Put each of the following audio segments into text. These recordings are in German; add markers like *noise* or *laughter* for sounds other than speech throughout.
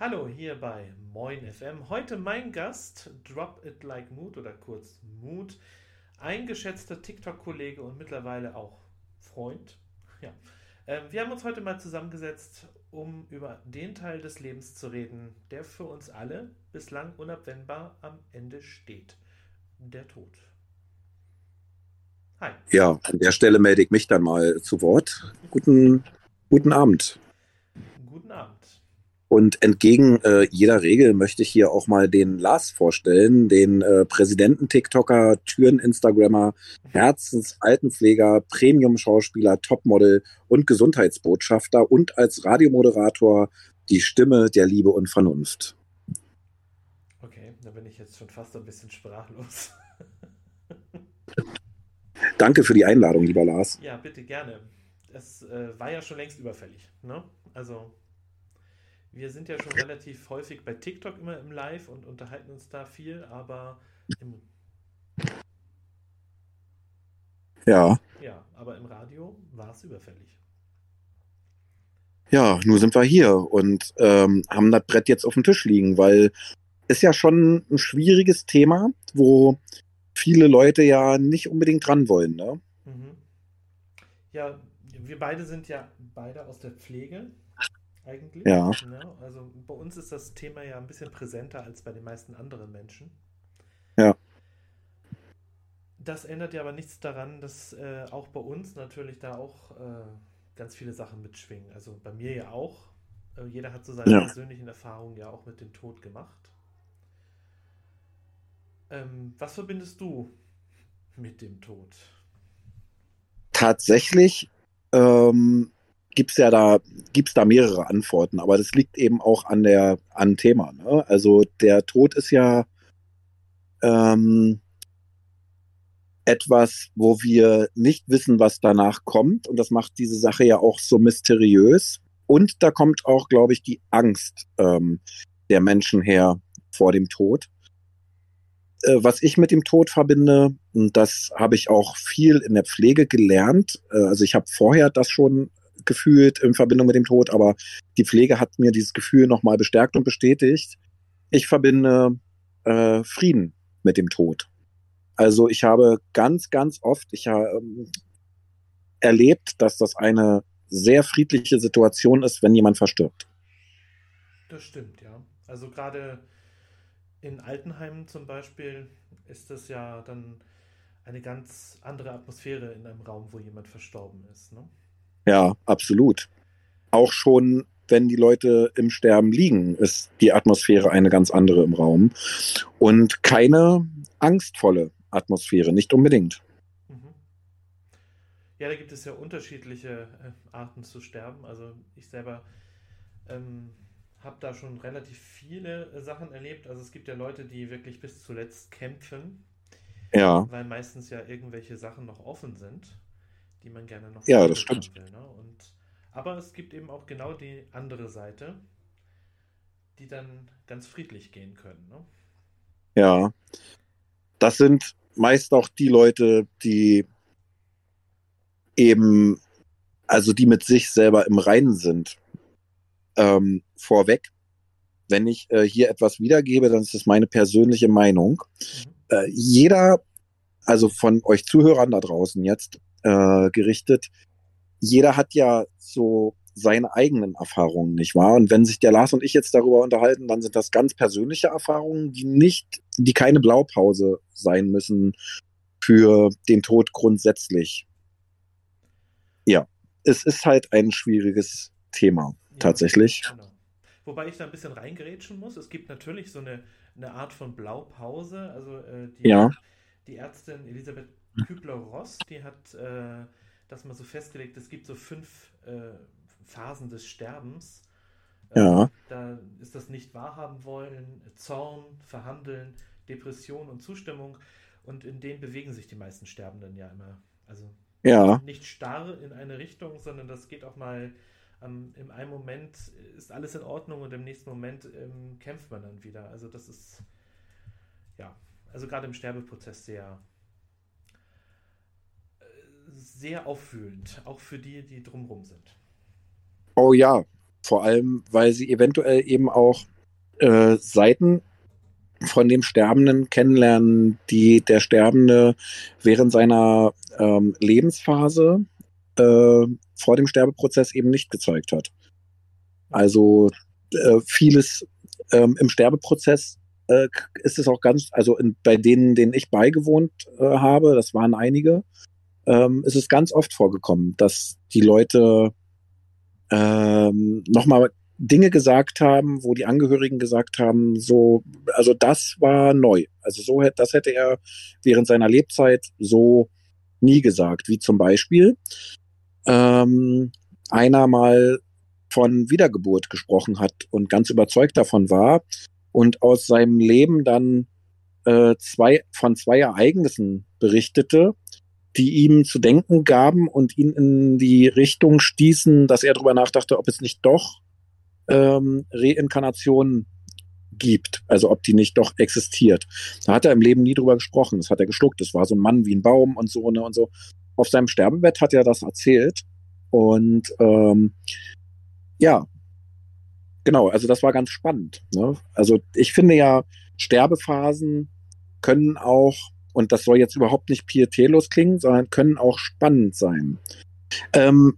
Hallo hier bei Moin FM. Heute mein Gast, Drop It Like Mood oder kurz Mood, ein geschätzter TikTok-Kollege und mittlerweile auch Freund. *laughs* Ja. Ähm, wir haben uns heute mal zusammengesetzt, um über den Teil des Lebens zu reden, der für uns alle bislang unabwendbar am Ende steht. Der Tod. Hi. Ja, an der Stelle melde ich mich dann mal zu Wort. Guten, guten Abend. Und entgegen äh, jeder Regel möchte ich hier auch mal den Lars vorstellen, den äh, Präsidenten-TikToker, Türen-Instagrammer, Herzensaltenpfleger, Premium-Schauspieler, Topmodel und Gesundheitsbotschafter und als Radiomoderator die Stimme der Liebe und Vernunft. Okay, da bin ich jetzt schon fast ein bisschen sprachlos. *laughs* Danke für die Einladung, lieber Lars. Ja, bitte gerne. Es äh, war ja schon längst überfällig. Ne? Also wir sind ja schon relativ häufig bei TikTok immer im Live und unterhalten uns da viel, aber im ja. Ja, aber im Radio war es überfällig. Ja, nur sind wir hier und ähm, haben das Brett jetzt auf dem Tisch liegen, weil ist ja schon ein schwieriges Thema, wo viele Leute ja nicht unbedingt dran wollen, ne? Mhm. Ja, wir beide sind ja beide aus der Pflege eigentlich. Ja. ja. Also bei uns ist das Thema ja ein bisschen präsenter als bei den meisten anderen Menschen. Ja. Das ändert ja aber nichts daran, dass äh, auch bei uns natürlich da auch äh, ganz viele Sachen mitschwingen. Also bei mir ja auch. Äh, jeder hat so seine ja. persönlichen Erfahrungen ja auch mit dem Tod gemacht. Ähm, was verbindest du mit dem Tod? Tatsächlich ähm, gibt es ja da, gibt's da mehrere Antworten, aber das liegt eben auch an der, an Thema. Ne? Also der Tod ist ja ähm, etwas, wo wir nicht wissen, was danach kommt. Und das macht diese Sache ja auch so mysteriös. Und da kommt auch, glaube ich, die Angst ähm, der Menschen her vor dem Tod. Äh, was ich mit dem Tod verbinde, und das habe ich auch viel in der Pflege gelernt. Äh, also ich habe vorher das schon gefühlt in Verbindung mit dem Tod, aber die Pflege hat mir dieses Gefühl nochmal bestärkt und bestätigt. Ich verbinde äh, Frieden mit dem Tod. Also ich habe ganz, ganz oft, ich ähm, erlebt, dass das eine sehr friedliche Situation ist, wenn jemand verstirbt. Das stimmt, ja. Also gerade in Altenheimen zum Beispiel ist das ja dann eine ganz andere Atmosphäre in einem Raum, wo jemand verstorben ist. Ne? Ja, absolut. Auch schon, wenn die Leute im Sterben liegen, ist die Atmosphäre eine ganz andere im Raum. Und keine angstvolle Atmosphäre, nicht unbedingt. Mhm. Ja, da gibt es ja unterschiedliche äh, Arten zu sterben. Also ich selber ähm, habe da schon relativ viele äh, Sachen erlebt. Also es gibt ja Leute, die wirklich bis zuletzt kämpfen. Ja. Weil meistens ja irgendwelche Sachen noch offen sind die man gerne noch ja, das stimmt. will. Ne? Und, aber es gibt eben auch genau die andere Seite, die dann ganz friedlich gehen können. Ne? Ja, das sind meist auch die Leute, die eben, also die mit sich selber im Reinen sind. Ähm, vorweg, wenn ich äh, hier etwas wiedergebe, dann ist es meine persönliche Meinung. Mhm. Äh, jeder, also von euch Zuhörern da draußen jetzt, äh, gerichtet. Jeder hat ja so seine eigenen Erfahrungen, nicht wahr? Und wenn sich der Lars und ich jetzt darüber unterhalten, dann sind das ganz persönliche Erfahrungen, die nicht, die keine Blaupause sein müssen für den Tod grundsätzlich. Ja, es ist halt ein schwieriges Thema, ja, tatsächlich. Genau. Wobei ich da ein bisschen reingerätschen muss. Es gibt natürlich so eine, eine Art von Blaupause. Also äh, die, ja. die Ärztin Elisabeth Kübler-Ross, die hat äh, das mal so festgelegt, es gibt so fünf äh, Phasen des Sterbens. Äh, ja. Da ist das nicht wahrhaben wollen, Zorn, Verhandeln, Depression und Zustimmung. Und in denen bewegen sich die meisten Sterbenden ja immer. Also ja. nicht starr in eine Richtung, sondern das geht auch mal ähm, im einen Moment ist alles in Ordnung und im nächsten Moment ähm, kämpft man dann wieder. Also das ist ja, also gerade im Sterbeprozess sehr sehr auffühlend, auch für die, die drumherum sind. Oh ja, Vor allem, weil sie eventuell eben auch äh, Seiten von dem Sterbenden kennenlernen, die der Sterbende während seiner ähm, Lebensphase äh, vor dem Sterbeprozess eben nicht gezeigt hat. Also äh, vieles ähm, im Sterbeprozess äh, ist es auch ganz, also in, bei denen, denen ich beigewohnt äh, habe, das waren einige, ähm, ist es ganz oft vorgekommen, dass die Leute ähm, nochmal Dinge gesagt haben, wo die Angehörigen gesagt haben, so, also das war neu. Also so das hätte er während seiner Lebzeit so nie gesagt. Wie zum Beispiel ähm, einer mal von Wiedergeburt gesprochen hat und ganz überzeugt davon war und aus seinem Leben dann äh, zwei von zwei Ereignissen berichtete, die ihm zu denken gaben und ihn in die Richtung stießen, dass er darüber nachdachte, ob es nicht doch ähm, Reinkarnation gibt, also ob die nicht doch existiert. Da hat er im Leben nie drüber gesprochen. Das hat er geschluckt. Das war so ein Mann wie ein Baum und so ne und so. Auf seinem Sterbebett hat er das erzählt und ähm, ja, genau. Also das war ganz spannend. Ne? Also ich finde ja Sterbephasen können auch und das soll jetzt überhaupt nicht pietätlos klingen, sondern können auch spannend sein. Ähm,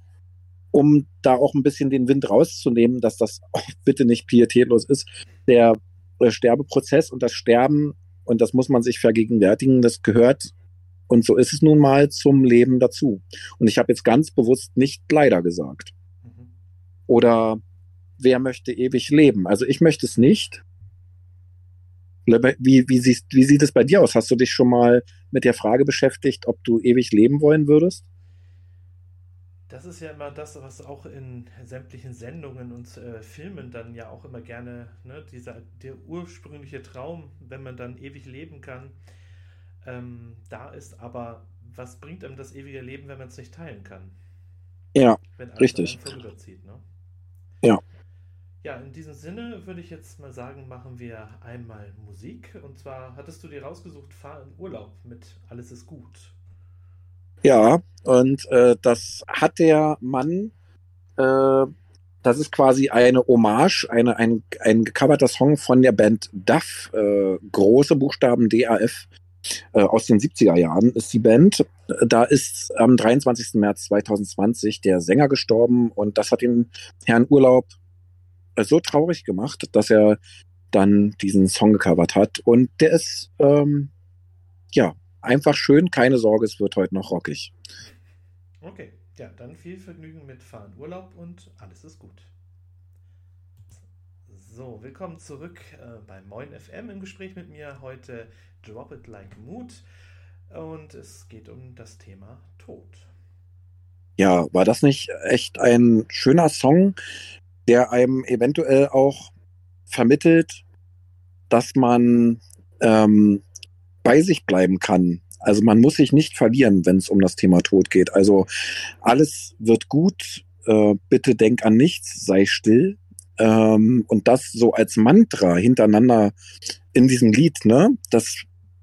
um da auch ein bisschen den Wind rauszunehmen, dass das *laughs* bitte nicht pietätlos ist. Der äh, Sterbeprozess und das Sterben, und das muss man sich vergegenwärtigen, das gehört, und so ist es nun mal, zum Leben dazu. Und ich habe jetzt ganz bewusst nicht leider gesagt. Mhm. Oder wer möchte ewig leben? Also ich möchte es nicht. Wie, wie, siehst, wie sieht es bei dir aus? Hast du dich schon mal mit der Frage beschäftigt, ob du ewig leben wollen würdest? Das ist ja immer das, was auch in sämtlichen Sendungen und äh, Filmen dann ja auch immer gerne, ne, dieser, der ursprüngliche Traum, wenn man dann ewig leben kann, ähm, da ist. Aber was bringt einem das ewige Leben, wenn man es nicht teilen kann? Ja, richtig. Ne? Ja. Ja, in diesem Sinne würde ich jetzt mal sagen, machen wir einmal Musik. Und zwar hattest du dir rausgesucht, fahr in Urlaub mit Alles ist gut. Ja, und äh, das hat der Mann, äh, das ist quasi eine Hommage, eine, ein, ein gecoverter Song von der Band DAF, äh, große Buchstaben DAF. Äh, aus den 70er Jahren ist die Band. Da ist am 23. März 2020 der Sänger gestorben und das hat den Herrn Urlaub so traurig gemacht, dass er dann diesen Song gecovert hat. Und der ist ähm, ja einfach schön, keine Sorge, es wird heute noch rockig. Okay, ja, dann viel Vergnügen mit Fahren Urlaub und alles ist gut. So, willkommen zurück äh, bei Moin FM im Gespräch mit mir. Heute Drop It Like Mood und es geht um das Thema Tod. Ja, war das nicht echt ein schöner Song, der einem eventuell auch vermittelt, dass man ähm, bei sich bleiben kann. Also man muss sich nicht verlieren, wenn es um das Thema Tod geht. Also alles wird gut, äh, bitte denk an nichts, sei still. Ähm, und das so als Mantra hintereinander in diesem Lied, ne, das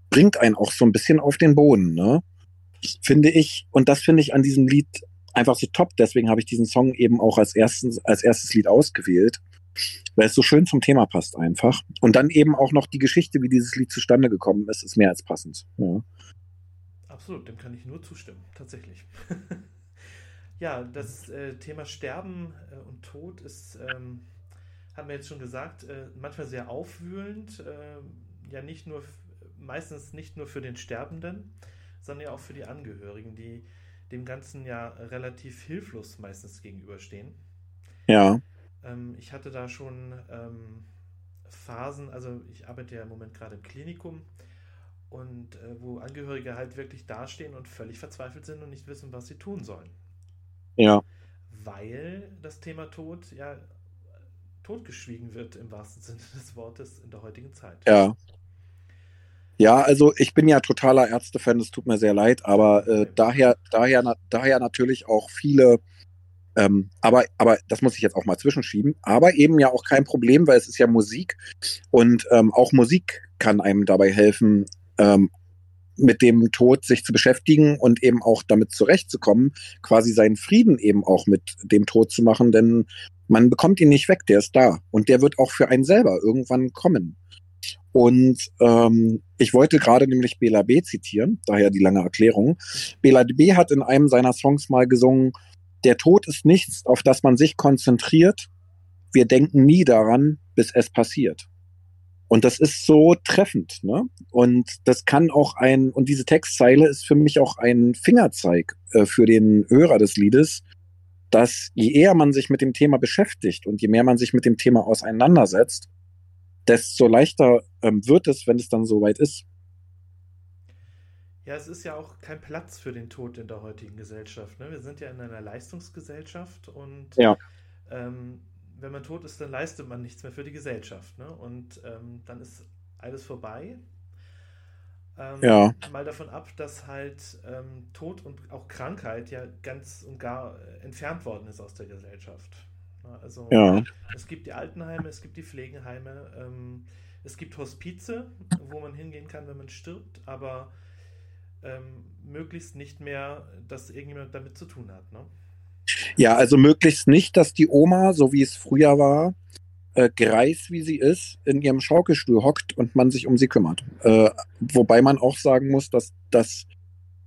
bringt einen auch so ein bisschen auf den Boden, ne? Finde ich, und das finde ich an diesem Lied einfach so top. Deswegen habe ich diesen Song eben auch als, erstens, als erstes Lied ausgewählt weil es so schön zum Thema passt einfach. Und dann eben auch noch die Geschichte, wie dieses Lied zustande gekommen ist, ist mehr als passend. Ja. Absolut, dem kann ich nur zustimmen, tatsächlich. *laughs* ja, das äh, Thema Sterben äh, und Tod ist, ähm, haben wir jetzt schon gesagt, äh, manchmal sehr aufwühlend. Äh, ja, nicht nur, meistens nicht nur für den Sterbenden, sondern ja auch für die Angehörigen, die dem Ganzen ja relativ hilflos meistens gegenüberstehen. Ja. Ähm, ich hatte da schon ähm, Phasen, also ich arbeite ja im Moment gerade im Klinikum und äh, wo Angehörige halt wirklich dastehen und völlig verzweifelt sind und nicht wissen, was sie tun sollen. Ja. Weil das Thema Tod ja totgeschwiegen wird im wahrsten Sinne des Wortes in der heutigen Zeit. Ja. Ja, also ich bin ja totaler Ärztefan, es tut mir sehr leid, aber äh, daher, daher, daher natürlich auch viele ähm, aber, aber das muss ich jetzt auch mal zwischenschieben. Aber eben ja auch kein Problem, weil es ist ja Musik und ähm, auch Musik kann einem dabei helfen, ähm, mit dem Tod sich zu beschäftigen und eben auch damit zurechtzukommen, quasi seinen Frieden eben auch mit dem Tod zu machen. Denn Man bekommt ihn nicht weg, der ist da. Und der wird auch für einen selber irgendwann kommen. Und ähm, ich wollte gerade nämlich Bela B. zitieren, daher die lange Erklärung. Bela B. hat in einem seiner Songs mal gesungen, der Tod ist nichts, auf das man sich konzentriert. Wir denken nie daran, bis es passiert. Und das ist so treffend, ne? Und das kann auch ein, und diese Textzeile ist für mich auch ein Fingerzeig äh, für den Hörer des Liedes, dass je eher man sich mit dem Thema beschäftigt und je mehr man sich mit dem Thema auseinandersetzt, desto leichter ähm, wird es, wenn es dann soweit ist. Ja, es ist ja auch kein Platz für den Tod in der heutigen Gesellschaft. Ne? Wir sind ja in einer Leistungsgesellschaft und ja. ähm, wenn man tot ist, dann leistet man nichts mehr für die Gesellschaft. Ne? Und ähm, dann ist alles vorbei. Ähm, ja. Mal davon ab, dass halt ähm, Tod und auch Krankheit ja ganz und gar äh, entfernt worden ist aus der Gesellschaft. Also ja. es gibt die Altenheime, es gibt die Pflegeheime, ähm, es gibt Hospize, wo man hingehen kann, wenn man stirbt, aber ähm, möglichst nicht mehr, dass irgendjemand damit zu tun hat. Ne? Ja, also möglichst nicht, dass die Oma, so wie es früher war, äh, greis wie sie ist, in ihrem Schaukelstuhl hockt und man sich um sie kümmert. Äh, wobei man auch sagen muss, dass das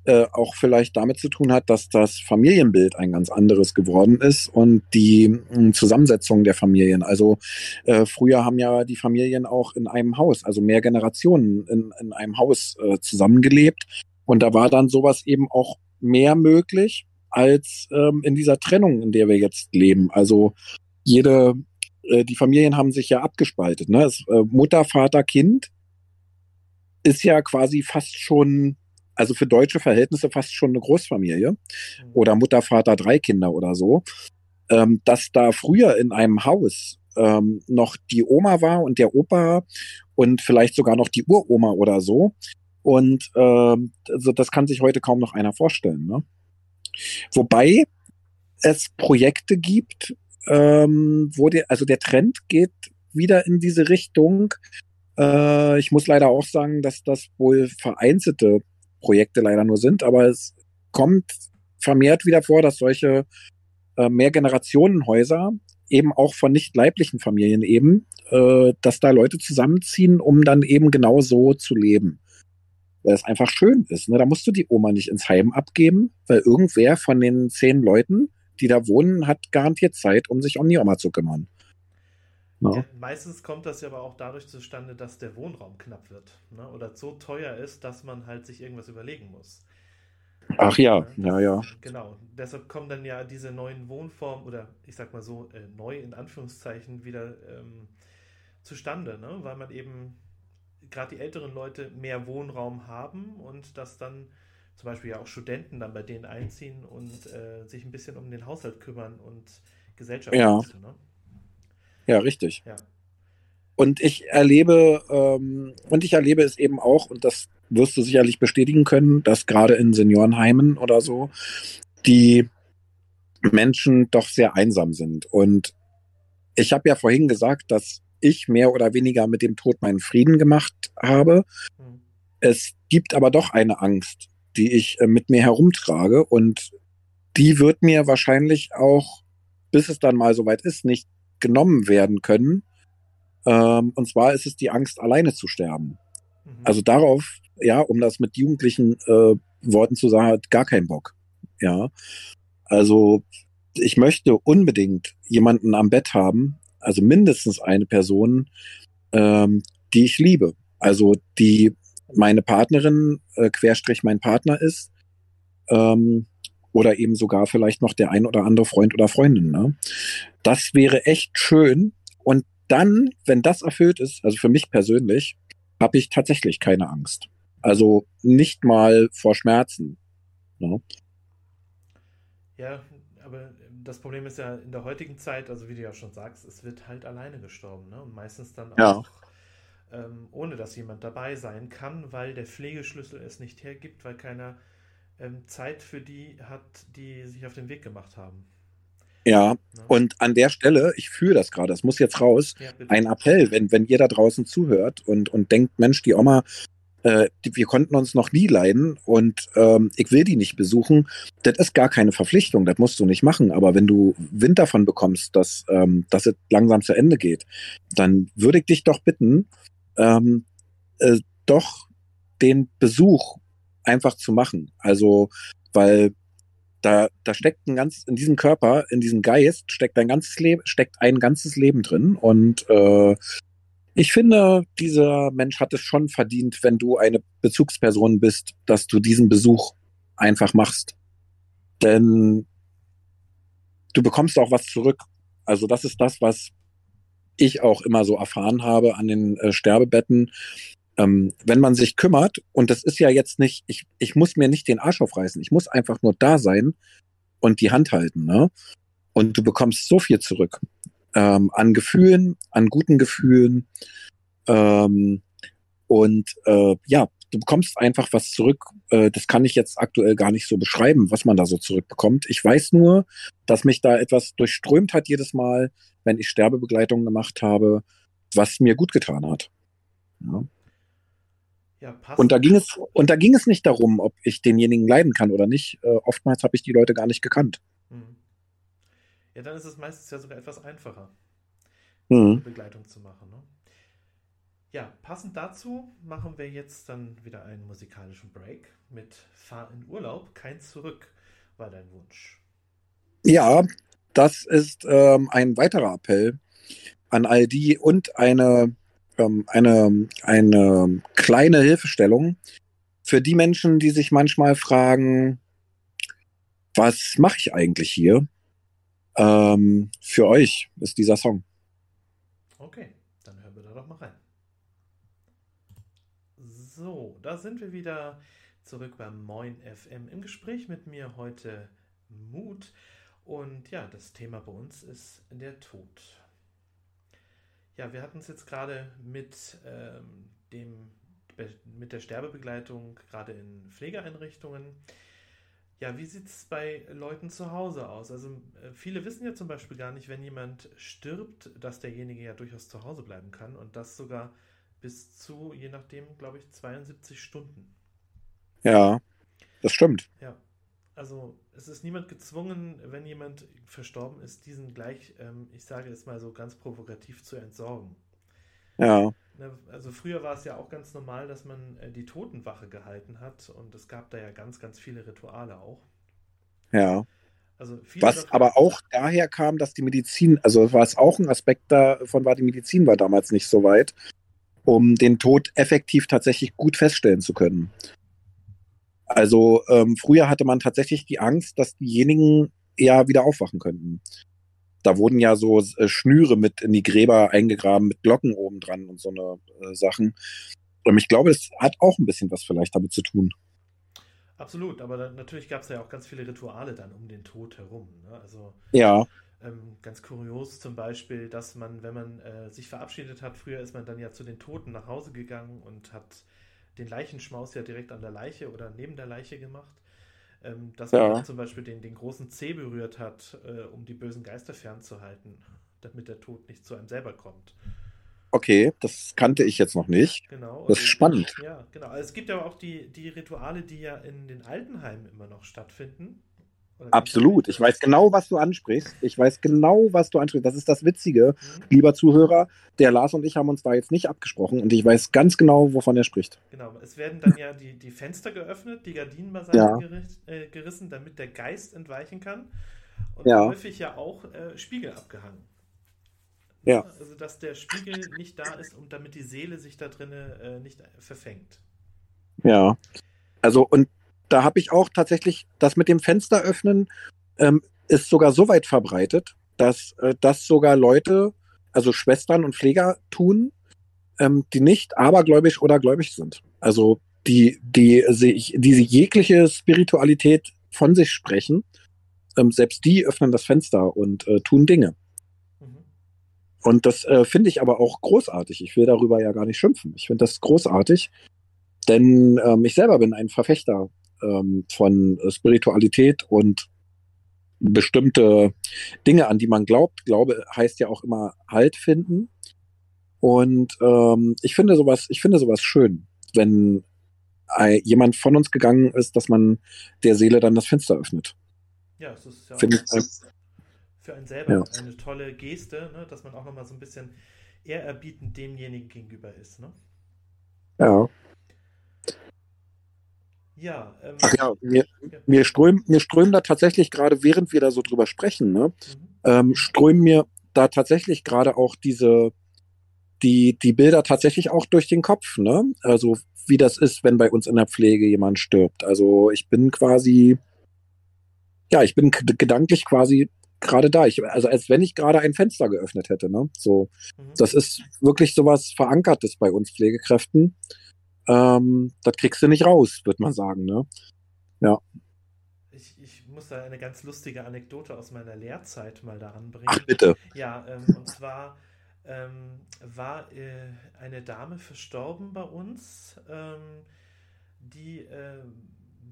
äh, auch vielleicht damit zu tun hat, dass das Familienbild ein ganz anderes geworden ist und die mh, Zusammensetzung der Familien. Also äh, früher haben ja die Familien auch in einem Haus, also mehr Generationen in, in einem Haus äh, zusammengelebt. Und da war dann sowas eben auch mehr möglich als ähm, in dieser Trennung, in der wir jetzt leben. Also jede, äh, die Familien haben sich ja abgespaltet. Ne? Es, äh, Mutter, Vater, Kind ist ja quasi fast schon, also für deutsche Verhältnisse fast schon eine Großfamilie. Mhm. Oder Mutter, Vater, drei Kinder oder so. Ähm, dass da früher in einem Haus ähm, noch die Oma war und der Opa und vielleicht sogar noch die Uroma oder so. Und ähm, also das kann sich heute kaum noch einer vorstellen. Ne? Wobei es Projekte gibt, ähm, wo der, also der Trend geht wieder in diese Richtung. Äh, ich muss leider auch sagen, dass das wohl vereinzelte Projekte leider nur sind, aber es kommt vermehrt wieder vor, dass solche äh, Mehrgenerationenhäuser eben auch von nicht leiblichen Familien eben, äh, dass da Leute zusammenziehen, um dann eben genau so zu leben weil es einfach schön ist. Ne? Da musst du die Oma nicht ins Heim abgeben, weil irgendwer von den zehn Leuten, die da wohnen, hat garantiert Zeit, um sich um die Oma zu kümmern. No. Ja, meistens kommt das ja aber auch dadurch zustande, dass der Wohnraum knapp wird ne? oder so teuer ist, dass man halt sich irgendwas überlegen muss. Ach ja, ja, ja. Genau. Deshalb kommen dann ja diese neuen Wohnformen oder ich sag mal so äh, neu in Anführungszeichen wieder ähm, zustande, ne? weil man eben gerade die älteren Leute mehr Wohnraum haben und dass dann zum Beispiel ja auch Studenten dann bei denen einziehen und äh, sich ein bisschen um den Haushalt kümmern und Gesellschaft. Ja, ne? Ja richtig. Ja. Und ich erlebe, ähm, und ich erlebe es eben auch, und das wirst du sicherlich bestätigen können, dass gerade in Seniorenheimen oder so die Menschen doch sehr einsam sind. Und ich habe ja vorhin gesagt, dass ich mehr oder weniger mit dem Tod meinen Frieden gemacht habe. Mhm. Es gibt aber doch eine Angst, die ich äh, mit mir herumtrage und die wird mir wahrscheinlich auch, bis es dann mal soweit ist, nicht genommen werden können. Ähm, und zwar ist es die Angst, alleine zu sterben. Mhm. Also darauf, ja, um das mit jugendlichen äh, Worten zu sagen, hat gar keinen Bock. Ja. Also ich möchte unbedingt jemanden am Bett haben, also mindestens eine Person, ähm, die ich liebe. Also die meine Partnerin, äh, Querstrich mein Partner ist. Ähm, oder eben sogar vielleicht noch der ein oder andere Freund oder Freundin. Ne? Das wäre echt schön. Und dann, wenn das erfüllt ist, also für mich persönlich, habe ich tatsächlich keine Angst. Also nicht mal vor Schmerzen. Ne? Ja, aber das Problem ist ja in der heutigen Zeit, also wie du ja schon sagst, es wird halt alleine gestorben. Ne? Und meistens dann auch, ja. ähm, ohne dass jemand dabei sein kann, weil der Pflegeschlüssel es nicht hergibt, weil keiner Zeit für die hat, die sich auf den Weg gemacht haben. Ja, ne? und an der Stelle, ich fühle das gerade, das muss jetzt raus, ja, ein Appell, wenn, wenn ihr da draußen zuhört und, und denkt, Mensch, die Oma, äh, die, wir konnten uns noch nie leiden und ähm, ich will die nicht besuchen. Das ist gar keine Verpflichtung, das musst du nicht machen. Aber wenn du Wind davon bekommst, dass, ähm, dass es langsam zu Ende geht, dann würde ich dich doch bitten, ähm, äh, doch den Besuch einfach zu machen. Also, weil da, da steckt ein ganz, in diesem Körper, in diesem Geist steckt ein ganzes Leben, steckt ein ganzes Leben drin und äh, ich finde, dieser Mensch hat es schon verdient, wenn du eine Bezugsperson bist, dass du diesen Besuch einfach machst. Denn du bekommst auch was zurück. Also das ist das, was ich auch immer so erfahren habe an den äh, Sterbebetten. Ähm, wenn man sich kümmert, und das ist ja jetzt nicht, ich, ich muss mir nicht den Arsch aufreißen, ich muss einfach nur da sein und die Hand halten, ne? Und du bekommst so viel zurück ähm, an Gefühlen, an guten Gefühlen. Ähm, und äh, ja, du bekommst einfach was zurück. Äh, das kann ich jetzt aktuell gar nicht so beschreiben, was man da so zurückbekommt. Ich weiß nur, dass mich da etwas durchströmt hat jedes Mal, wenn ich Sterbebegleitung gemacht habe, was mir gut getan hat. Ja. Ja, und da ging es und da ging es nicht darum, ob ich denjenigen leiden kann oder nicht. Äh, oftmals habe ich die Leute gar nicht gekannt. Mhm. Ja, dann ist es meistens ja sogar etwas einfacher, mhm. Begleitung zu machen. Ne? Ja, passend dazu machen wir jetzt dann wieder einen musikalischen Break mit Fahr in Urlaub, kein Zurück, war dein Wunsch. Ja, das ist ähm, ein weiterer Appell an all die und eine, ähm, eine, eine kleine Hilfestellung für die Menschen, die sich manchmal fragen, was mache ich eigentlich hier? Ähm, für euch ist dieser Song. Okay, dann hören wir da doch mal rein. So, da sind wir wieder zurück beim Moin FM im Gespräch mit mir heute Mut. Und ja, das Thema bei uns ist der Tod. Ja, wir hatten es jetzt gerade mit ähm, dem mit der Sterbebegleitung gerade in Pflegeeinrichtungen. Ja, wie sieht es bei Leuten zu Hause aus? Also äh, viele wissen ja zum Beispiel gar nicht, wenn jemand stirbt, dass derjenige ja durchaus zu Hause bleiben kann und das sogar bis zu, je nachdem, glaube ich, 72 Stunden. Ja, das stimmt. Ja, also es ist niemand gezwungen, wenn jemand verstorben ist, diesen gleich, ähm, ich sage es mal so ganz provokativ, zu entsorgen. Ja. Ne, also früher war es ja auch ganz normal, dass man äh, die Totenwache gehalten hat und es gab da ja ganz, ganz viele Rituale auch. Ja. Also Was aber auch daher kam, dass die Medizin, also war es auch ein Aspekt davon, war die Medizin war damals nicht so weit, um den Tod effektiv tatsächlich gut feststellen zu können. Also ähm, früher hatte man tatsächlich die Angst, dass diejenigen eher wieder aufwachen könnten da wurden ja so äh, Schnüre mit in die Gräber eingegraben mit Glocken oben dran und so eine äh, Sachen. Und ich glaube, es hat auch ein bisschen was vielleicht damit zu tun. Absolut, aber dann, natürlich gab es ja auch ganz viele Rituale dann um den Tod herum. Ne? Also ja. Ähm, ganz kurios zum Beispiel, dass man, wenn man äh, sich verabschiedet hat, früher ist man dann ja zu den Toten nach Hause gegangen und hat den Leichenschmaus ja direkt an der Leiche oder neben der Leiche gemacht ähm, dass man ja. zum Beispiel den, den großen C berührt hat, äh, um die bösen Geister fernzuhalten, damit der Tod nicht zu einem selber kommt. Okay, das kannte ich jetzt noch nicht. Genau. Das ist spannend. Ja, genau. Also es gibt aber auch die, die Rituale, die ja in den Altenheimen immer noch stattfinden. Absolut. Ich weiß genau, was du ansprichst. Ich weiß genau, was du ansprichst. Das ist das Witzige, mhm. lieber Zuhörer. Der Lars und ich haben uns da jetzt nicht abgesprochen und ich weiß ganz genau, wovon er spricht. Genau. Es werden dann ja die, die Fenster geöffnet, die Gardinen beiseite ja. äh, gerissen, damit der Geist entweichen kann. Und ja. häufig ja auch äh, Spiegel abgehangen. Ja. Also, dass der Spiegel nicht da ist und damit die Seele sich da drinnen äh, nicht verfängt. Ja. Also, und da habe ich auch tatsächlich das mit dem Fenster öffnen ähm, ist sogar so weit verbreitet, dass äh, das sogar Leute, also Schwestern und Pfleger tun, ähm, die nicht abergläubisch oder gläubig sind. Also die, die, die, die jegliche Spiritualität von sich sprechen, ähm, selbst die öffnen das Fenster und äh, tun Dinge. Mhm. Und das äh, finde ich aber auch großartig. Ich will darüber ja gar nicht schimpfen. Ich finde das großartig, denn ähm, ich selber bin ein Verfechter ähm, von Spiritualität und bestimmte Dinge, an die man glaubt. Glaube heißt ja auch immer Halt finden. Und ähm, ich finde sowas, ich finde sowas schön, wenn äh, jemand von uns gegangen ist, dass man der Seele dann das Fenster öffnet. Ja, es ist ja äh, für einen selber Ja. eine tolle Geste, ne? dass man auch nochmal so ein bisschen ehrerbietend demjenigen gegenüber ist. Ne? ja. Ja, ähm, Ach ja, mir, ja. mir strömen, mir strömen da tatsächlich gerade, während wir da so drüber sprechen, ne, Mhm. ähm, strömen mir da tatsächlich gerade auch diese, die, die Bilder tatsächlich auch durch den Kopf, ne? Also wie das ist, wenn bei uns in der Pflege jemand stirbt. Also ich bin quasi, ja, ich bin gedanklich quasi gerade da. Ich, also als wenn ich gerade ein Fenster geöffnet hätte, ne? So, Mhm. das ist wirklich sowas Verankertes bei uns Pflegekräften. Ähm, das kriegst du nicht raus, würde man sagen, ne? Ich, ich muss da eine ganz lustige Anekdote aus meiner Lehrzeit mal daran bringen. Ach bitte. Ja, ähm, und zwar ähm, war äh, eine Dame verstorben bei uns, ähm, die äh,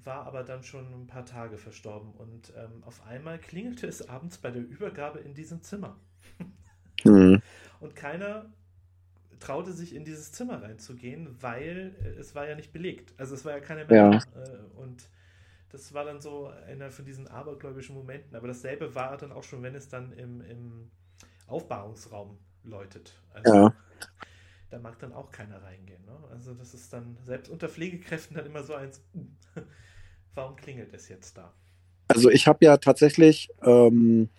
war aber dann schon ein paar Tage verstorben und ähm, auf einmal klingelte es abends bei der Übergabe in diesem Zimmer Hm. und keiner traute sich in dieses Zimmer reinzugehen, weil äh, es war ja nicht belegt. Also es war ja keiner mehr Ja. da. Äh, und das war dann so einer von diesen abergläubischen Momenten. Aber dasselbe war dann auch schon, wenn es dann im, im Aufbahrungsraum läutet. Also Ja. da mag dann auch keiner reingehen. Ne? Also das ist dann selbst unter Pflegekräften dann immer so eins, *laughs* warum klingelt es jetzt da? Also ich habe ja tatsächlich ähm,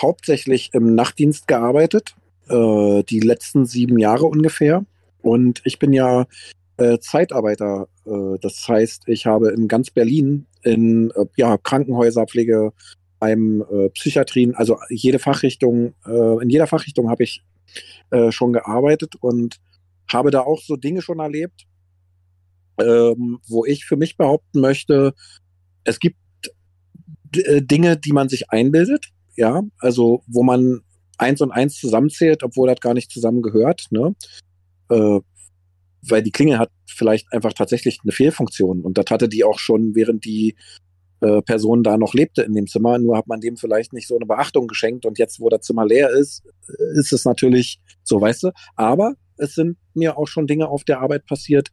hauptsächlich im Nachtdienst gearbeitet, äh, die letzten sieben Jahre ungefähr. Und ich bin ja äh, Zeitarbeiter. Äh, das heißt, ich habe in ganz Berlin in äh, ja, Krankenhäuser, Pflegeheim, äh, Psychiatrien, also jede Fachrichtung, äh, in jeder Fachrichtung habe ich schon gearbeitet und habe da auch so Dinge schon erlebt, ähm, wo ich für mich behaupten möchte, es gibt Dinge, die man sich einbildet, ja, also wo man eins und eins zusammenzählt, obwohl das gar nicht zusammengehört, ne? Äh, weil die Klinge hat vielleicht einfach tatsächlich eine Fehlfunktion und das hatte die auch schon, während die äh, Person da noch lebte in dem Zimmer, nur hat man dem vielleicht nicht so eine Beachtung geschenkt und jetzt, wo das Zimmer leer ist, äh, ist es natürlich so, weißt du, aber es sind mir auch schon Dinge auf der Arbeit passiert,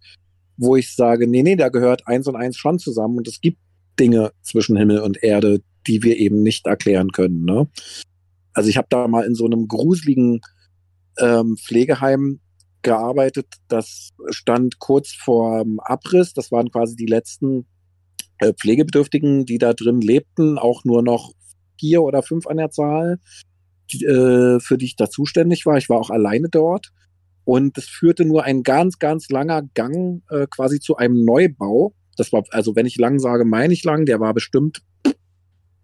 wo ich sage, nee, nee, da gehört eins und eins schon zusammen und es gibt Dinge zwischen Himmel und Erde, die wir eben nicht erklären können. Ne? Also ich habe da mal in so einem gruseligen ähm, Pflegeheim gearbeitet. Das stand kurz vorm Abriss. Das waren quasi die letzten äh, Pflegebedürftigen, die da drin lebten, auch nur noch vier oder fünf an der Zahl, die, äh, für die ich da zuständig war. Ich war auch alleine dort. Und es führte nur ein ganz, ganz langer Gang äh, quasi zu einem Neubau. Das war, also wenn ich lang sage, meine ich lang, der war bestimmt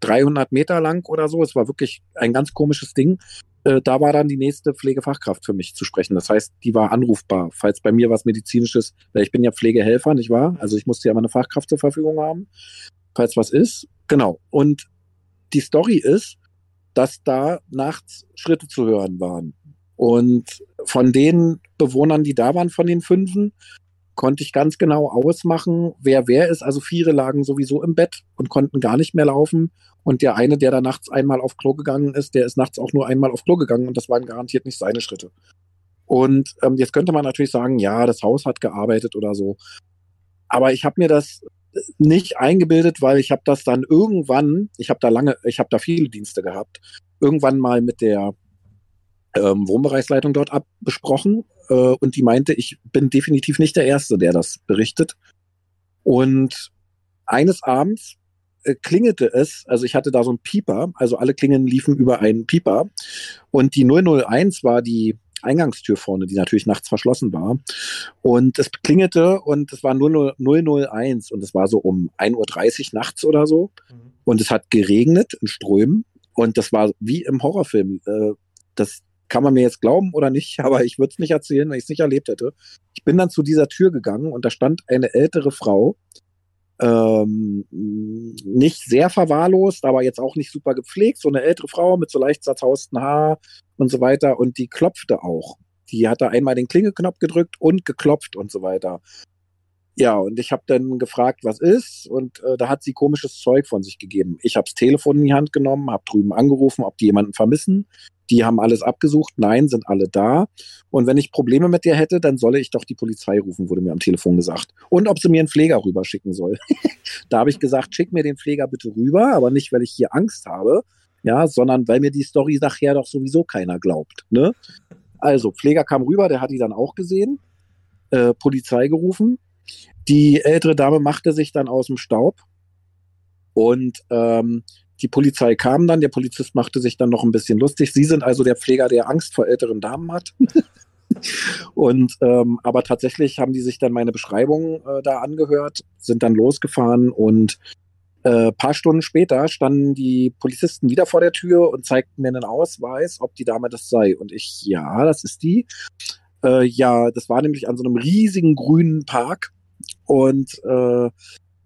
300 Meter lang oder so. Es war wirklich ein ganz komisches Ding. Äh, da war dann die nächste Pflegefachkraft für mich zu sprechen. Das heißt, die war anrufbar, falls bei mir was Medizinisches, weil ich bin ja Pflegehelfer, nicht wahr? Also ich musste ja immer eine Fachkraft zur Verfügung haben, falls was ist. Genau. Und die Story ist, dass da nachts Schritte zu hören waren. Und von den Bewohnern, die da waren, von den Fünfen, konnte ich ganz genau ausmachen, wer wer ist. Also vier lagen sowieso im Bett und konnten gar nicht mehr laufen. Und der eine, der da nachts einmal auf Klo gegangen ist, der ist nachts auch nur einmal auf Klo gegangen und das waren garantiert nicht seine Schritte. Und ähm, jetzt könnte man natürlich sagen, ja, das Haus hat gearbeitet oder so. Aber ich habe mir das nicht eingebildet, weil ich habe das dann irgendwann, ich habe da lange, ich habe da viele Dienste gehabt, irgendwann mal mit der ähm, Wohnbereichsleitung dort abbesprochen äh, und die meinte, ich bin definitiv nicht der Erste, der das berichtet. Und eines Abends äh, klingelte es, also ich hatte da so ein Pieper, also alle Klingen liefen über einen Pieper und die 001 war die Eingangstür vorne, die natürlich nachts verschlossen war. Und es klingelte und es war 00 001 und es war so um 1.30 Uhr nachts oder so. Mhm. Und es hat geregnet in Strömen und das war wie im Horrorfilm. Äh, das kann man mir jetzt glauben oder nicht, *laughs* aber ich würde es nicht erzählen, wenn ich es nicht erlebt hätte. Ich bin dann zu dieser Tür gegangen und da stand eine ältere Frau, ähm, nicht sehr verwahrlost, aber jetzt auch nicht super gepflegt, so eine ältere Frau mit so leicht zerzausten Haar und so weiter und die klopfte auch. Die hat da einmal den Klingeknopf gedrückt und geklopft und so weiter. Ja, und ich habe dann gefragt, was ist, und äh, da hat sie komisches Zeug von sich gegeben. Ich habe das Telefon in die Hand genommen, habe drüben angerufen, ob die jemanden vermissen. Die haben alles abgesucht, nein, sind alle da. Und wenn ich Probleme mit dir hätte, dann solle ich doch die Polizei rufen, wurde mir am Telefon gesagt. Und ob sie mir einen Pfleger rüberschicken soll. *laughs* da habe ich gesagt, schick mir den Pfleger bitte rüber, aber nicht, weil ich hier Angst habe, ja, sondern weil mir die Story nachher doch sowieso keiner glaubt. Ne? Also, Pfleger kam rüber, der hat die dann auch gesehen, äh, Polizei gerufen. Die ältere Dame machte sich dann aus dem Staub und ähm, die Polizei kam dann, der Polizist machte sich dann noch ein bisschen lustig. Sie sind also der Pfleger, der Angst vor älteren Damen hat. *laughs* und ähm, aber tatsächlich haben die sich dann meine Beschreibung äh, da angehört, sind dann losgefahren und äh, paar Stunden später standen die Polizisten wieder vor der Tür und zeigten mir einen Ausweis, ob die Dame das sei. Und ich, ja, das ist die. Äh, ja, das war nämlich an so einem riesigen grünen Park. Und äh,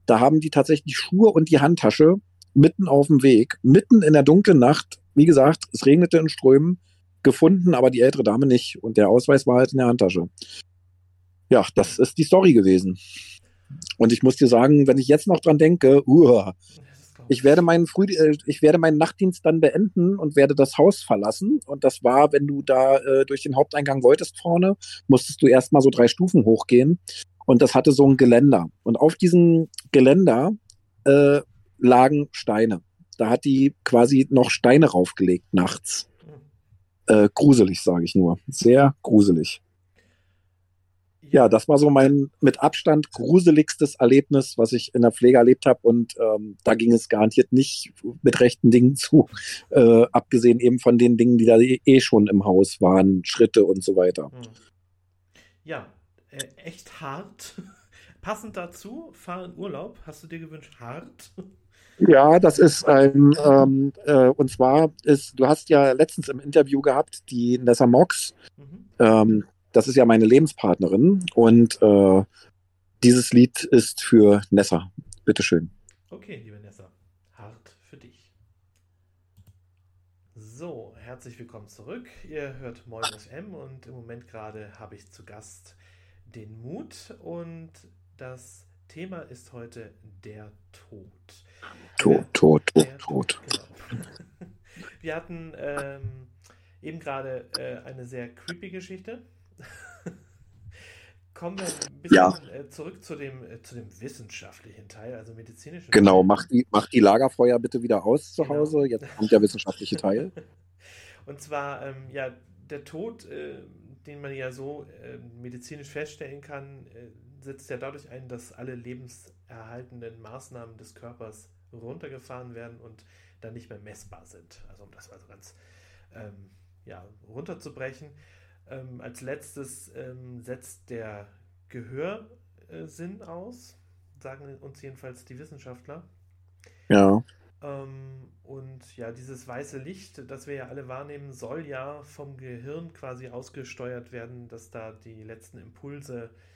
da haben die tatsächlich die Schuhe und die Handtasche mitten auf dem Weg, mitten in der dunklen Nacht. Wie gesagt, es regnete in Strömen, gefunden, aber die ältere Dame nicht. Und der Ausweis war halt in der Handtasche. Ja, das ist die Story gewesen. Und ich muss dir sagen, wenn ich jetzt noch dran denke, uh, ich werde meinen Früh, äh, ich werde meinen Nachtdienst dann beenden und werde das Haus verlassen. Und das war, wenn du da äh, durch den Haupteingang wolltest vorne, musstest du erstmal so drei Stufen hochgehen. Und das hatte so ein Geländer. Und auf diesem Geländer äh, lagen Steine. Da hat die quasi noch Steine raufgelegt nachts. Äh, gruselig, sage ich nur. Sehr gruselig ja, das war so mein mit Abstand gruseligstes Erlebnis, was ich in der Pflege erlebt habe. Und ähm, da ging es garantiert nicht mit rechten Dingen zu, äh, abgesehen eben von den Dingen, die da eh schon im Haus waren, Schritte und so weiter. Hm. Ja, äh, echt hart. *laughs* Passend dazu, fahr in Urlaub. Hast du dir gewünscht, hart? Ja, das ist ein, ähm, äh, und zwar ist, du hast ja letztens im Interview gehabt, die Nessa Mox, mhm. ähm, das ist ja meine Lebenspartnerin und äh, dieses Lied ist für Nessa. Bitteschön. Okay, liebe Nessa, hart für dich. So, herzlich willkommen zurück. Ihr hört Moin FM und im Moment gerade habe ich zu Gast den Mut und das Thema ist heute der Tod. Tod, Tod, Tod, Tod. Genau. *laughs* Wir hatten ähm, eben gerade äh, eine sehr creepy Geschichte *laughs* Kommen wir ein bisschen ja. Äh, zurück zu dem, äh, zu dem wissenschaftlichen Teil, also medizinischen Genau, Teil. mach die, mach die Lagerfeuer bitte wieder aus zu genau. Hause. Jetzt kommt der wissenschaftliche Teil. *laughs* Und zwar, ähm, ja, der Tod, äh, den man ja so äh, medizinisch feststellen kann, äh, setzt ja dadurch ein, dass alle lebenserhaltenden Maßnahmen des Körpers runtergefahren werden und dann nicht mehr messbar sind. Also um das mal so ganz ähm, ja, runterzubrechen. Ähm, als letztes ähm, setzt der Gehörsinn aus, sagen uns jedenfalls die Wissenschaftler. Ja. Ähm, und ja, dieses weiße Licht, das wir ja alle wahrnehmen, soll ja vom Gehirn quasi ausgesteuert werden, dass da die letzten Impulse äh,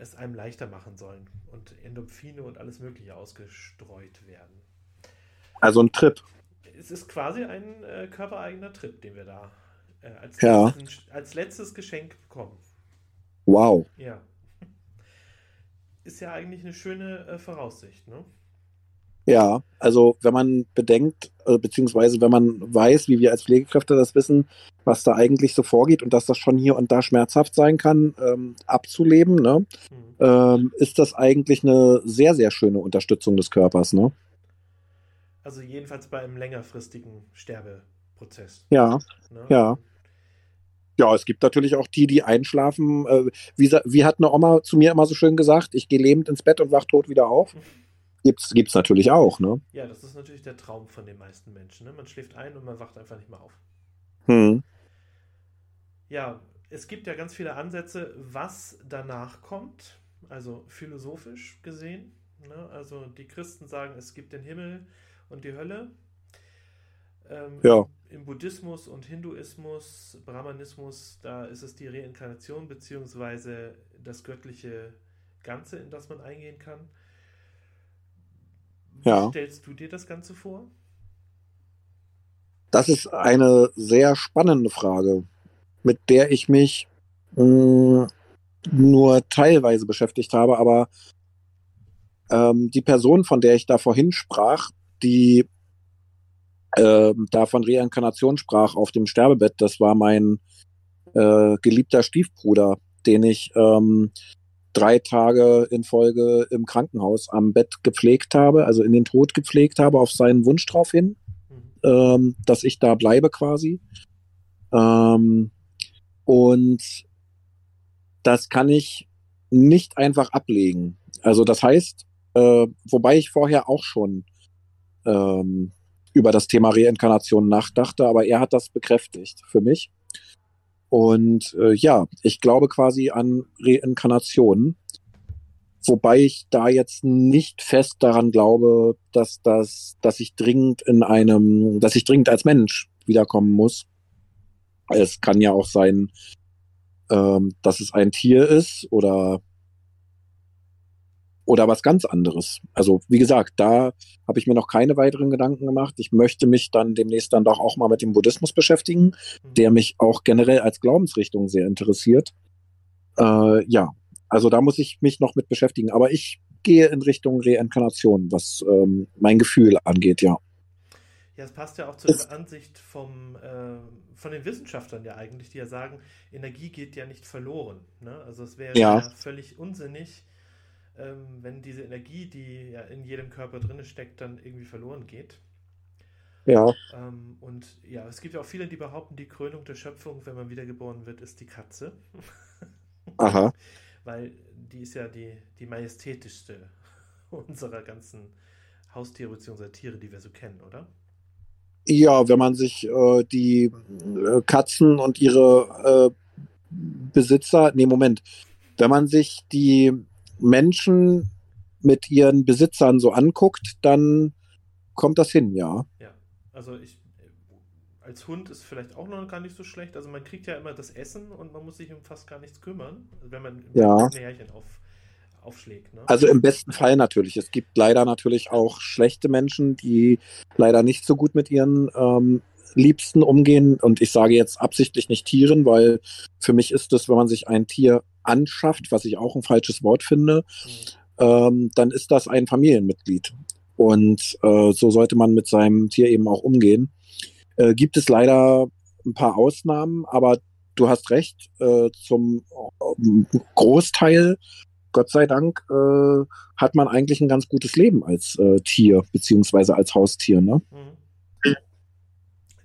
es einem leichter machen sollen und Endorphine und alles Mögliche ausgestreut werden. Also ein Trip. Es ist quasi ein äh, körpereigener Trip, den wir da äh, als, ja. letzten, als letztes Geschenk bekommen. Wow. Ja. *laughs* Ist ja eigentlich eine schöne äh, Voraussicht, ne? Ja, also wenn man bedenkt, äh, beziehungsweise wenn man weiß, wie wir als Pflegekräfte das wissen, was da eigentlich so vorgeht und dass das schon hier und da schmerzhaft sein kann, ähm, abzuleben, ne, mhm. ähm, ist das eigentlich eine sehr, sehr schöne Unterstützung des Körpers, ne? Also jedenfalls bei einem längerfristigen Sterbeprozess. Ja, ne? ja. Ja, es gibt natürlich auch die, die einschlafen. Äh, wie, wie, hat eine Oma zu mir immer so schön gesagt, ich gehe lebend ins Bett und wach tot wieder auf. Gibt's, gibt's natürlich auch, ne? Ja, das ist natürlich der Traum von den meisten Menschen. Ne? Man schläft ein und man wacht einfach nicht mehr auf. Hm. Ja, es gibt ja ganz viele Ansätze, was danach kommt, also philosophisch gesehen. Ne? Also die Christen sagen, es gibt den Himmel und die Hölle. Ähm, ja. Im Buddhismus und Hinduismus, Brahmanismus, da ist es die Reinkarnation beziehungsweise das göttliche Ganze, in das man eingehen kann. Wie ja. stellst du dir das Ganze vor? Das ist eine sehr spannende Frage, mit der ich mich mh, hm, nur teilweise beschäftigt habe, aber ähm, die Person, von der ich da vorhin sprach, die äh, da von Reinkarnation sprach auf dem Sterbebett, das war mein äh, geliebter Stiefbruder, den ich ähm, drei Tage in Folge im Krankenhaus am Bett gepflegt habe, also in den Tod gepflegt habe, auf seinen Wunsch drauf hin, mhm. ähm, dass ich da bleibe quasi. Ähm, und das kann ich nicht einfach ablegen. Also das heißt, äh, wobei ich vorher auch schon ähm, über das Thema Reinkarnation nachdachte, aber er hat das bekräftigt für mich. Und äh, ja, ich glaube quasi an Reinkarnation, wobei ich da jetzt nicht fest daran glaube, dass das, dass ich dringend in einem, dass ich dringend als Mensch wiederkommen muss. Es kann ja auch sein, ähm, dass es ein Tier ist oder oder was ganz anderes. Also wie gesagt, da habe ich mir noch keine weiteren Gedanken gemacht. Ich möchte mich dann demnächst dann doch auch mal mit dem Buddhismus beschäftigen, mhm. der mich auch generell als Glaubensrichtung sehr interessiert. Äh, ja, also da muss ich mich noch mit beschäftigen. Aber ich gehe in Richtung Reinkarnation, was ähm, mein Gefühl angeht, ja. Ja, es passt ja auch zu der Ansicht vom, äh, von den Wissenschaftlern ja eigentlich, die ja sagen, Energie geht ja nicht verloren. Ne? Also es wäre ja. ja völlig unsinnig, ähm, wenn diese Energie, die ja in jedem Körper drin steckt, dann irgendwie verloren geht. Ja. Ähm, und ja, es gibt ja auch viele, die behaupten, die Krönung der Schöpfung, wenn man wiedergeboren wird, ist die Katze. *laughs* Aha. Weil die ist ja die, die majestätischste *laughs* unserer ganzen Haustiere bzw. Tiere, die wir so kennen, oder? Ja, wenn man sich äh, die äh, Katzen und ihre äh, Besitzer, nee, Moment, wenn man sich die Menschen mit ihren Besitzern so anguckt, dann kommt das hin, ja. Ja, also ich, als Hund ist vielleicht auch noch gar nicht so schlecht. Also man kriegt ja immer das Essen und man muss sich um fast gar nichts kümmern, wenn man ja. ein Härchen auf, aufschlägt. Ne? Also im besten Fall natürlich. Es gibt leider natürlich auch schlechte Menschen, die leider nicht so gut mit ihren ähm, Liebsten umgehen. Und ich sage jetzt absichtlich nicht Tieren, weil für mich ist es, wenn man sich ein Tier anschafft, was ich auch ein falsches Wort finde, mhm. ähm, dann ist das ein Familienmitglied. Und äh, so sollte man mit seinem Tier eben auch umgehen. Äh, gibt es leider ein paar Ausnahmen, aber du hast recht, äh, zum äh, Großteil, Gott sei Dank, äh, hat man eigentlich ein ganz gutes Leben als äh, Tier, beziehungsweise als Haustier. Ne? Mhm.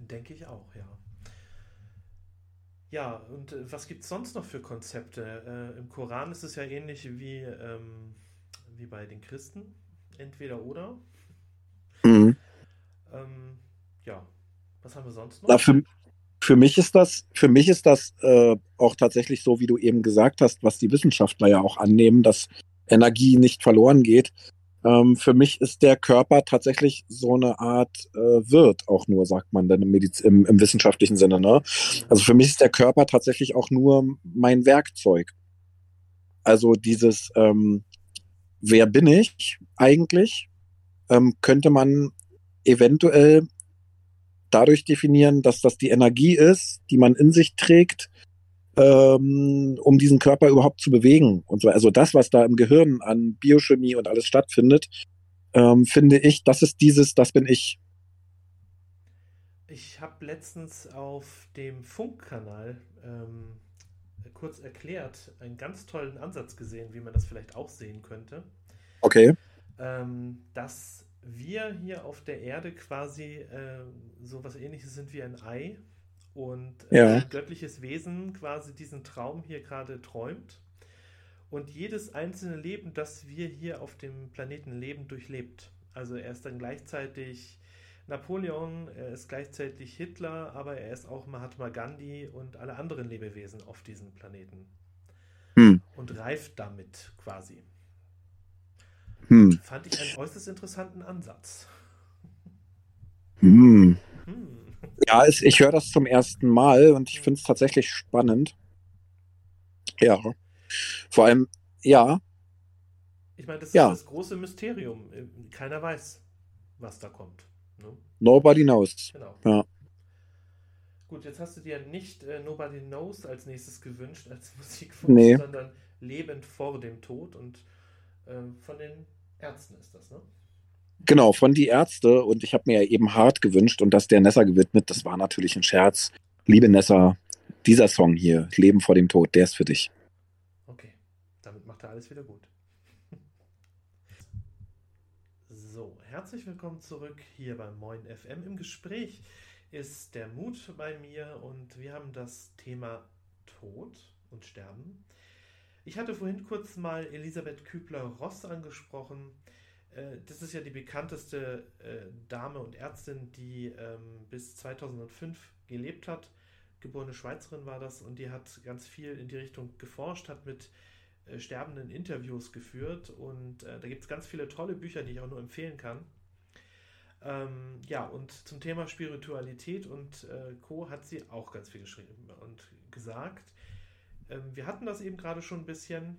Denke ich auch, ja. Ja, und äh, was gibt es sonst noch für Konzepte? Äh, Im Koran ist es ja ähnlich wie, ähm, wie bei den Christen. Entweder oder. Mhm. Ähm, ja, was haben wir sonst noch? Na, für, für mich ist das, für mich ist das äh, auch tatsächlich so, wie du eben gesagt hast, was die Wissenschaftler ja auch annehmen, dass Energie nicht verloren geht. Ähm, für mich ist der Körper tatsächlich so eine Art äh, Wirt, auch nur, sagt man dann im, im, im wissenschaftlichen Sinne. Ne? Also für mich ist der Körper tatsächlich auch nur mein Werkzeug. Also dieses, ähm, wer bin ich eigentlich, ähm, könnte man eventuell dadurch definieren, dass das die Energie ist, die man in sich trägt, ähm, um diesen Körper überhaupt zu bewegen. Und so. Also das, was da im Gehirn an Biochemie und alles stattfindet, ähm, finde ich, das ist dieses, das bin ich. Ich habe letztens auf dem Funkkanal ähm, kurz erklärt einen ganz tollen Ansatz gesehen, wie man das vielleicht auch sehen könnte. Okay. Ähm, dass wir hier auf der Erde quasi äh, so was ähnliches sind wie ein Ei und äh, ja. ein göttliches Wesen quasi diesen Traum hier gerade träumt und jedes einzelne Leben, das wir hier auf dem Planeten leben, durchlebt. Also er ist dann gleichzeitig Napoleon, er ist gleichzeitig Hitler, aber er ist auch Mahatma Gandhi und alle anderen Lebewesen auf diesem Planeten. Hm. Und reift damit quasi. Hm. Fand ich einen äußerst interessanten Ansatz. Hm. Hm. Ja, es, ich höre das zum ersten Mal und ich finde es tatsächlich spannend. Ja. Vor allem, ja. Ich meine, das ja. ist das große Mysterium. Keiner weiß, was da kommt. Ne? Nobody knows. Genau. Ja. Gut, jetzt hast du dir nicht äh, Nobody Knows als nächstes gewünscht als *laughs* Musik nee. sondern Lebend vor dem Tod und äh, von den Ärzten ist das, ne? Genau, von die Ärzte und ich habe mir ja eben hart gewünscht und das der Nessa gewidmet, das war natürlich ein Scherz. Liebe Nessa, dieser Song hier, Leben vor dem Tod, der ist für dich. Okay, damit macht er alles wieder gut. *laughs* So, herzlich willkommen zurück hier beim Moin FM. Im Gespräch ist der Mut bei mir und wir haben das Thema Tod und Sterben. Ich hatte vorhin kurz mal Elisabeth Kübler-Ross angesprochen. Äh, das ist ja die bekannteste äh, Dame und Ärztin, die ähm, bis 2005 gelebt hat. Geborene Schweizerin war das und die hat ganz viel in die Richtung geforscht, hat mit äh, Sterbenden Interviews geführt und da gibt es ganz viele tolle Bücher, die ich auch nur empfehlen kann. Ähm, ja, und zum Thema Spiritualität und äh, Co. hat sie auch ganz viel geschrieben und gesagt. Ähm, wir hatten das eben gerade schon ein bisschen.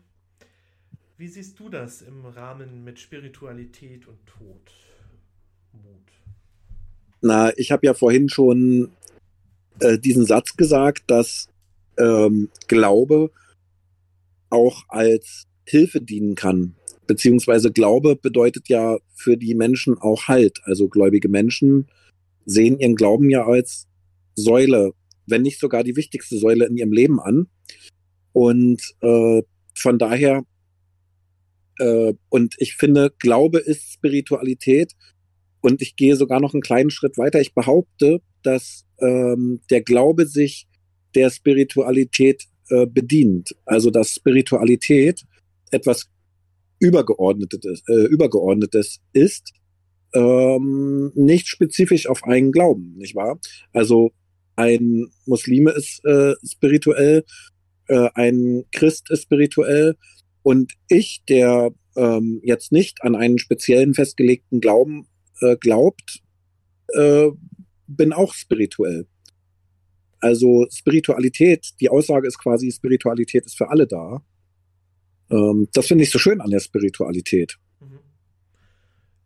Wie siehst du das im Rahmen mit Spiritualität und Tod? Mut. Na, ich habe ja vorhin schon äh, diesen Satz gesagt, dass ähm, Glaube auch als Hilfe dienen kann. Beziehungsweise Glaube bedeutet ja für die Menschen auch Halt. Also gläubige Menschen sehen ihren Glauben ja als Säule, wenn nicht sogar die wichtigste Säule in ihrem Leben an. Und äh, von daher, äh, und ich finde, Glaube ist Spiritualität. Und ich gehe sogar noch einen kleinen Schritt weiter. Ich behaupte, dass ähm, der Glaube sich der Spiritualität äh, bedient. Also dass Spiritualität etwas Übergeordnetes, äh, Übergeordnetes ist, ähm, nicht spezifisch auf einen Glauben, nicht wahr? Also ein Muslime ist äh, spirituell, äh, ein Christ ist spirituell und ich, der ähm, jetzt nicht an einen speziellen festgelegten Glauben äh, glaubt, äh, bin auch spirituell. Also Spiritualität, die Aussage ist quasi, Spiritualität ist für alle da. Ähm, das finde ich so schön an der Spiritualität. Mhm.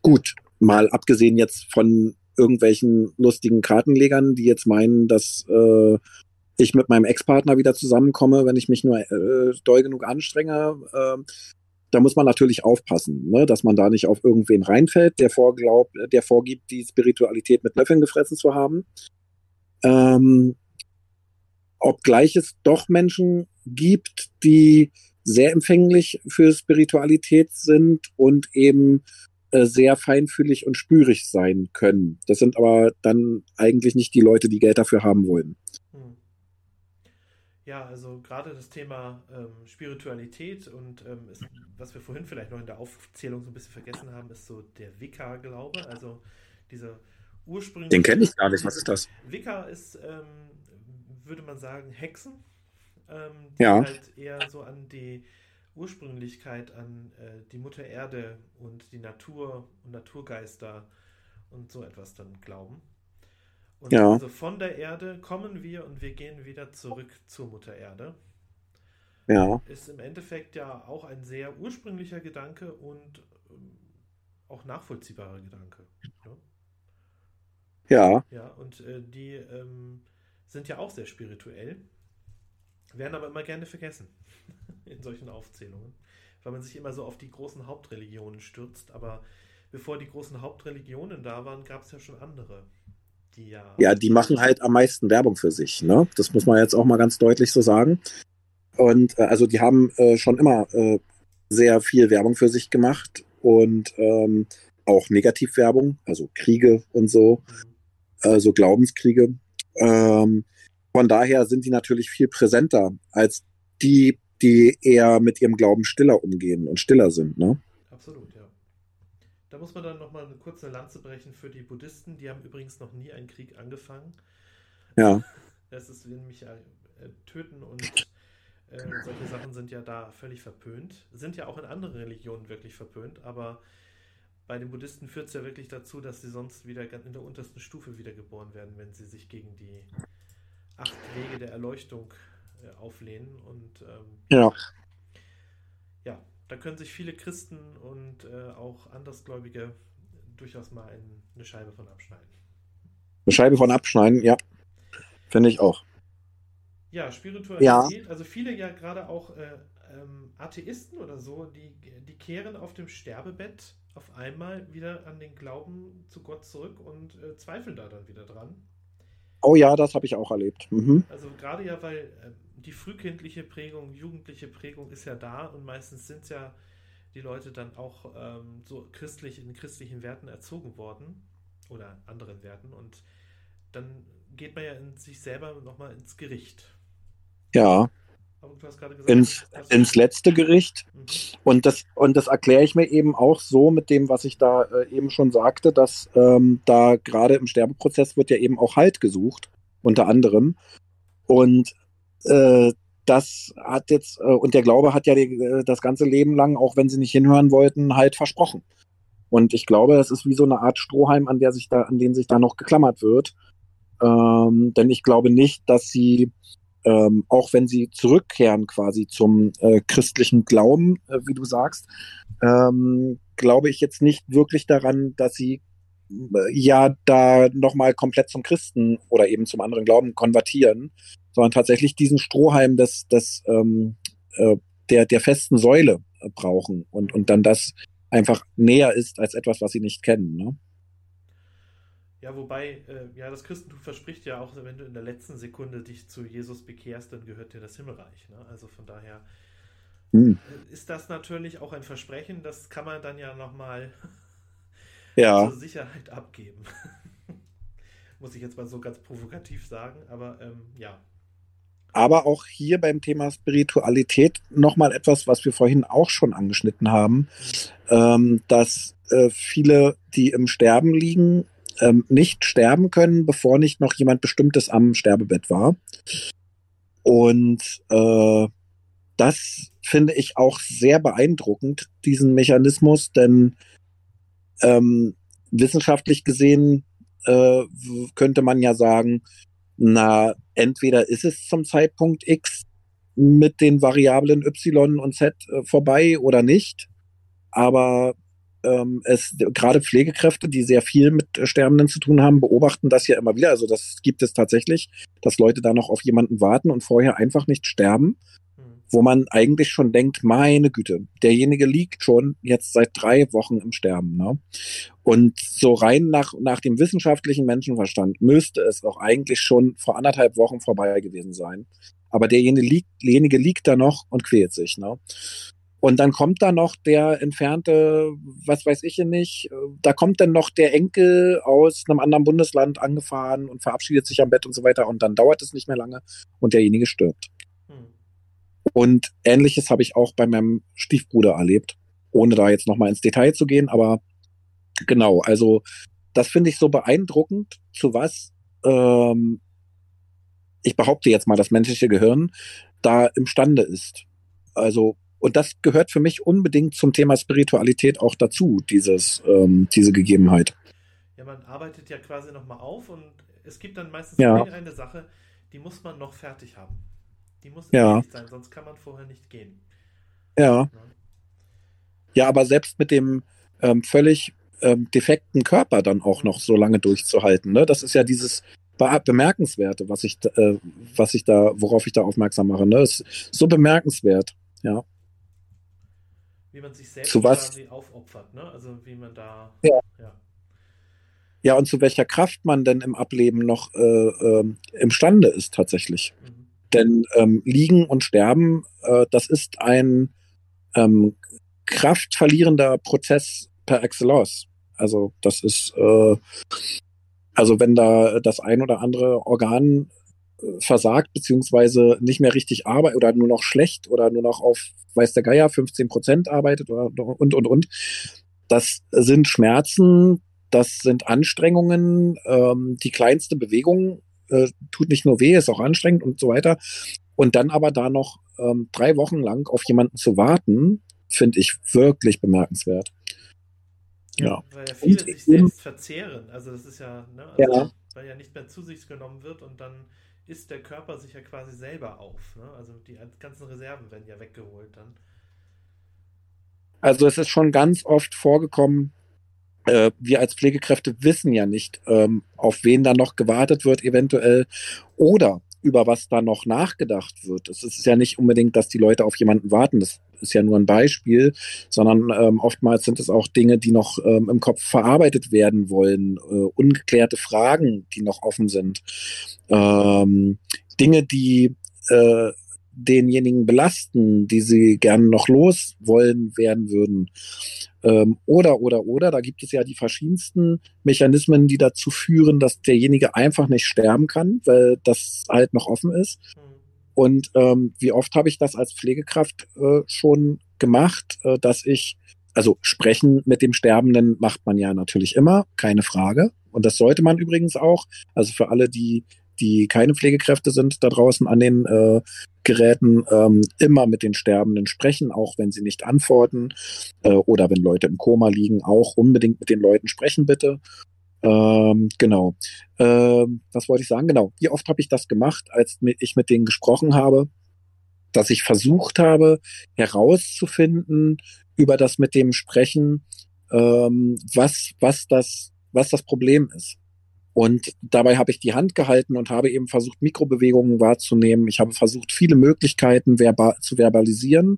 Gut, mal abgesehen jetzt von irgendwelchen lustigen Kartenlegern, die jetzt meinen, dass äh, ich mit meinem Ex-Partner wieder zusammenkomme, wenn ich mich nur äh, doll genug anstrenge. Äh, da muss man natürlich aufpassen, ne, dass man da nicht auf irgendwen reinfällt, der vorglaubt, der vorgibt, die Spiritualität mit Löffeln gefressen zu haben. Ähm, obgleich es doch Menschen gibt, die sehr empfänglich für Spiritualität sind und eben äh, sehr feinfühlig und spürig sein können. Das sind aber dann eigentlich nicht die Leute, die Geld dafür haben wollen. Hm. Ja, also gerade das Thema ähm, Spiritualität und ähm, ist, was wir vorhin vielleicht noch in der Aufzählung so ein bisschen vergessen haben, ist so der Wicca-Glaube, also dieser ursprüngliche. Den kenne ich gar nicht, was ist das? Wicca ist, ähm, würde man sagen, Hexen, ähm, die ja. halt eher so an die Ursprünglichkeit, an äh, die Mutter Erde und die Natur und Naturgeister und so etwas dann glauben. Und ja. also von der Erde kommen wir und wir gehen wieder zurück zur Mutter Erde. Ja. Ist im Endeffekt ja auch ein sehr ursprünglicher Gedanke und ähm, auch nachvollziehbarer Gedanke. Ne? Ja. Ja, und äh, die ähm, sind ja auch sehr spirituell, werden aber immer gerne vergessen *laughs* in solchen Aufzählungen, weil man sich immer so auf die großen Hauptreligionen stürzt. Aber bevor die großen Hauptreligionen da waren, gab es ja schon andere die ja. Ja, die machen halt am meisten Werbung für sich. Ne? Das muss man jetzt auch mal ganz deutlich so sagen. Und äh, also die haben äh, schon immer äh, sehr viel Werbung für sich gemacht und ähm, auch Negativwerbung, also Kriege und so, mhm. also Glaubenskriege. Ähm, von daher sind die natürlich viel präsenter als die, die eher mit ihrem Glauben stiller umgehen und stiller sind. Ne? Absolut. Da muss man dann nochmal eine kurze Lanze brechen für die Buddhisten. Die haben übrigens noch nie einen Krieg angefangen. Ja. *laughs* Das ist nämlich äh, töten und äh, solche Sachen sind ja da völlig verpönt. Sind ja auch in anderen Religionen wirklich verpönt, aber bei den Buddhisten führt es ja wirklich dazu, dass sie sonst wieder in der untersten Stufe wiedergeboren werden, wenn sie sich gegen die acht Wege der Erleuchtung äh, auflehnen. Und ähm, ja. Ja, da können sich viele Christen und äh, auch Andersgläubige durchaus mal ein, eine Scheibe von abschneiden. Eine Scheibe von abschneiden, ja. Finde ich auch. Ja, Spiritualität, ja. also viele ja gerade auch äh, ähm, Atheisten oder so, die, die kehren auf dem Sterbebett auf einmal wieder an den Glauben zu Gott zurück und äh, zweifeln da dann wieder dran. Oh ja, das habe ich auch erlebt. Mhm. Also gerade ja, weil äh, die frühkindliche Prägung, jugendliche Prägung ist ja da und meistens sind ja die Leute dann auch ähm, so christlich in christlichen Werten erzogen worden oder anderen Werten und dann geht man ja in sich selber nochmal ins Gericht. Ja. Gesagt, ins, ins letzte Gericht. Mhm. Und das, und das erkläre ich mir eben auch so mit dem, was ich da äh, eben schon sagte, dass ähm, da gerade im Sterbeprozess wird ja eben auch Halt gesucht, unter anderem. Und äh, das hat jetzt, äh, und der Glaube hat ja die, äh, das ganze Leben lang, auch wenn sie nicht hinhören wollten, halt versprochen. Und ich glaube, es ist wie so eine Art Strohhalm, an der sich da, an den sich da noch geklammert wird. Ähm, denn ich glaube nicht, dass sie ähm, auch wenn sie zurückkehren quasi zum äh, christlichen Glauben, äh, wie du sagst, ähm, glaube ich jetzt nicht wirklich daran, dass sie ja da nochmal komplett zum Christen oder eben zum anderen Glauben konvertieren, sondern tatsächlich diesen Strohhalm des, des ähm, äh, der, der festen Säule äh, brauchen und, und dann das einfach näher ist als etwas, was sie nicht kennen. Ne? Ja, wobei, äh, ja, das Christentum verspricht ja auch, wenn du in der letzten Sekunde dich zu Jesus bekehrst, dann gehört dir das Himmelreich. Ne? Also von daher hm. ist das natürlich auch ein Versprechen, das kann man dann ja nochmal ja. zur Sicherheit abgeben. *laughs* Muss ich jetzt mal so ganz provokativ sagen, aber ähm, ja. Aber auch hier beim Thema Spiritualität nochmal etwas, was wir vorhin auch schon angeschnitten haben, mhm. ähm, dass äh, viele, die im Sterben liegen, ähm, nicht sterben können, bevor nicht noch jemand Bestimmtes am Sterbebett war. Und äh, das finde ich auch sehr beeindruckend, diesen Mechanismus, denn ähm, wissenschaftlich gesehen äh, könnte man ja sagen, na, entweder ist es zum Zeitpunkt X mit den Variablen Y und Z äh, vorbei oder nicht. Aber ähm, es gerade Pflegekräfte, die sehr viel mit Sterbenden zu tun haben, beobachten das ja immer wieder. Also das gibt es tatsächlich, dass Leute da noch auf jemanden warten und vorher einfach nicht sterben. Wo man eigentlich schon denkt, meine Güte, derjenige liegt schon jetzt seit drei Wochen im Sterben. Ne? Und so rein nach, nach dem wissenschaftlichen Menschenverstand müsste es auch eigentlich schon vor anderthalb Wochen vorbei gewesen sein. Aber derjenige liegt, derjenige liegt da noch und quält sich. Ne? Und dann kommt da noch der entfernte, was weiß ich nicht, da kommt dann noch der Enkel aus einem anderen Bundesland angefahren und verabschiedet sich am Bett und so weiter. Und dann dauert es nicht mehr lange und derjenige stirbt. Und ähnliches habe ich auch bei meinem Stiefbruder erlebt, ohne da jetzt nochmal ins Detail zu gehen. Aber genau, also das finde ich so beeindruckend, zu was ähm, ich behaupte jetzt mal, das menschliche Gehirn da imstande ist. Also und das gehört für mich unbedingt zum Thema Spiritualität auch dazu, dieses, ähm, diese Gegebenheit. Ja, man arbeitet ja quasi nochmal auf und es gibt dann meistens ja. eine Sache, die muss man noch fertig haben. Die muss ja. sein, sonst kann man vorher nicht gehen. Ja. Ja, aber selbst mit dem ähm, völlig ähm, defekten Körper dann auch noch so lange durchzuhalten, ne? das ist ja dieses bemerkenswerte, was ich, äh, was ich da, worauf ich da aufmerksam mache. Ne? Das ist so bemerkenswert, ja wie man sich selbst zu was, quasi aufopfert, ne? Also wie man da. Ja. ja. Ja, und zu welcher Kraft man denn im Ableben noch äh, äh, imstande ist tatsächlich. Mhm. Denn ähm, Liegen und Sterben, äh, das ist ein ähm, kraftverlierender Prozess per excellence. Also das ist, äh, also wenn da das ein oder andere Organ versagt, beziehungsweise nicht mehr richtig arbeitet oder nur noch schlecht oder nur noch auf, weiß der Geier, 15 Prozent arbeitet oder, und, und, und. Das sind Schmerzen, das sind Anstrengungen, ähm, die kleinste Bewegung äh, tut nicht nur weh, ist auch anstrengend und so weiter. Und dann aber da noch ähm, drei Wochen lang auf jemanden zu warten, finde ich wirklich bemerkenswert. Ja, ja. Weil ja viele und sich selbst verzehren. Also das ist ja, ne, also ja. weil ja nicht mehr zu sich genommen wird und dann isst der Körper sich ja quasi selber auf. Ne? Also die ganzen Reserven werden ja weggeholt dann. Also es ist schon ganz oft vorgekommen, äh, wir als Pflegekräfte wissen ja nicht, ähm, auf wen da noch gewartet wird eventuell oder über was da noch nachgedacht wird. Es ist ja nicht unbedingt, dass die Leute auf jemanden warten. Das ist ja nur ein Beispiel, sondern ähm, oftmals sind es auch Dinge, die noch ähm, im Kopf verarbeitet werden wollen, äh, ungeklärte Fragen, die noch offen sind, ähm, Dinge, die äh, denjenigen belasten, die sie gerne noch los wollen werden würden. Ähm, oder, oder, oder, da gibt es ja die verschiedensten Mechanismen, die dazu führen, dass derjenige einfach nicht sterben kann, weil das halt noch offen ist. Mhm. Und ähm, wie oft habe ich das als Pflegekraft äh, schon gemacht, äh, dass ich, also sprechen mit dem Sterbenden macht man ja natürlich immer, keine Frage. Und das sollte man übrigens auch. Also für alle, die die keine Pflegekräfte sind da draußen an den äh, Geräten, ähm, immer mit den Sterbenden sprechen, auch wenn sie nicht antworten äh, oder wenn Leute im Koma liegen, auch unbedingt mit den Leuten sprechen, bitte. Ähm, genau. Ähm, was wollte ich sagen? Genau. Wie oft habe ich das gemacht, als ich mit denen gesprochen habe, dass ich versucht habe, herauszufinden über das mit dem Sprechen, ähm, was, was das, was das Problem ist. Und dabei habe ich die Hand gehalten und habe eben versucht, Mikrobewegungen wahrzunehmen. Ich habe versucht, viele Möglichkeiten verba zu verbalisieren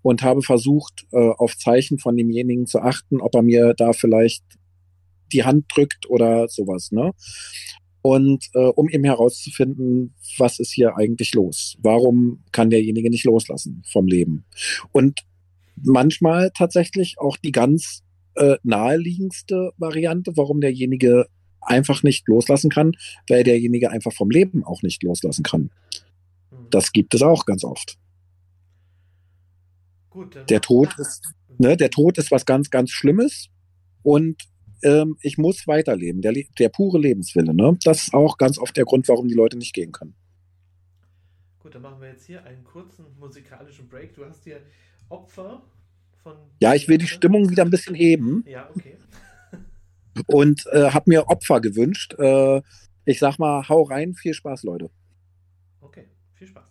und habe versucht, äh, auf Zeichen von demjenigen zu achten, ob er mir da vielleicht die Hand drückt oder sowas. Ne? Und äh, um eben herauszufinden, was ist hier eigentlich los? Warum kann derjenige nicht loslassen vom Leben? Und manchmal tatsächlich auch die ganz äh, naheliegendste Variante, warum derjenige einfach nicht loslassen kann, weil derjenige einfach vom Leben auch nicht loslassen kann. Mhm. Das gibt es auch ganz oft. Gut, der Tod ist, ne, der Tod ist was ganz, ganz Schlimmes und ähm, ich muss weiterleben. Der, der pure Lebenswille. Ne? Das ist auch ganz oft der Grund, warum die Leute nicht gehen können. Gut, dann machen wir jetzt hier einen kurzen musikalischen Break. Du hast dir Opfer von. Ja, ich will die Stimmung wieder ein bisschen heben. Ja, okay und äh, habe mir Opfer gewünscht. Äh, ich sag mal, hau rein, viel Spaß, Leute. Okay, viel Spaß.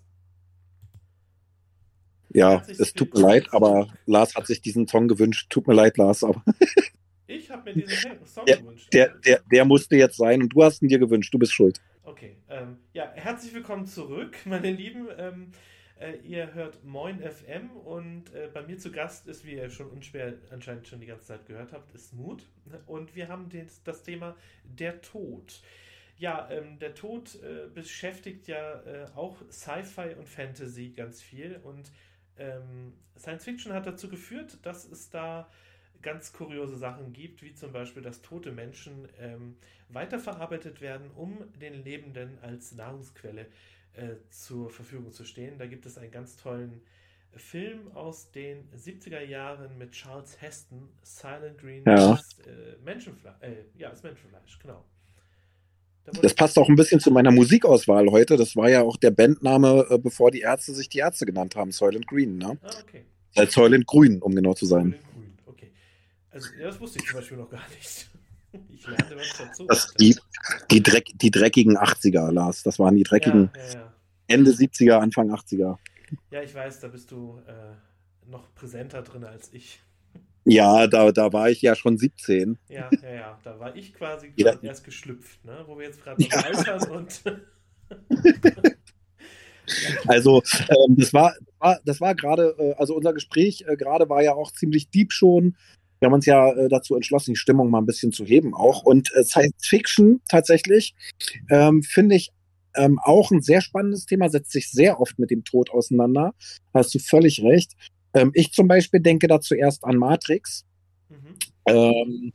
Ja, es tut mir leid, aber Lars hat sich diesen Song gewünscht. Tut mir leid, Lars, aber. *laughs* ich habe mir diesen Song *laughs* der, gewünscht. Der, der, der musste jetzt sein und du hast ihn dir gewünscht. Du bist schuld. Okay, ähm, ja, herzlich willkommen zurück, *laughs* meine Lieben. Ähm, äh, ihr hört Moin FM und äh, bei mir zu Gast ist, wie ihr schon unschwer anscheinend schon die ganze Zeit gehört habt, ist Mut. Und wir haben den, das Thema der Tod. Ja, ähm, der Tod äh, beschäftigt ja äh, auch Sci-Fi und Fantasy ganz viel und ähm, Science Fiction hat dazu geführt, dass es da ganz kuriose Sachen gibt, wie zum Beispiel, dass tote Menschen ähm, weiterverarbeitet werden, um den Lebenden als Nahrungsquelle äh, zur Verfügung zu stehen. Da gibt es einen ganz tollen Film aus den 70er Jahren mit Charles Heston, Silent Green, ja. ist, äh, Menschenfleisch. Äh, ja, ist Menschenfleisch, genau. Da das passt auch ein bisschen zu meiner Musikauswahl heute. Das war ja auch der Bandname, äh, bevor die Ärzte sich die Ärzte genannt haben, Soylent Green. Ne? Ah, okay. Äh, Soylent Grün, um genau zu sein. Soylent Grün, okay. Also, ja, das wusste ich zum Beispiel noch gar nicht. Ich lerne was dazu. Das, die, die, Dreck, die dreckigen 80er, Lars. Das waren die dreckigen ja, ja, ja. Ende 70er, Anfang 80er. Ja, ich weiß, da bist du äh, noch präsenter drin als ich. Ja, da, da war ich ja schon 17. Ja, ja, ja. Da war ich quasi ja. erst geschlüpft, ne? wo wir jetzt gerade noch ja. altern und. *laughs* Also ähm, das war, war das war gerade, äh, also unser Gespräch äh, gerade war ja auch ziemlich deep schon wir haben uns ja äh, dazu entschlossen, die Stimmung mal ein bisschen zu heben auch. Und äh, Science Fiction tatsächlich ähm, finde ich ähm, auch ein sehr spannendes Thema, setzt sich sehr oft mit dem Tod auseinander. Hast du völlig recht. Ähm, ich zum Beispiel denke da zuerst an Matrix. Mhm. Ähm,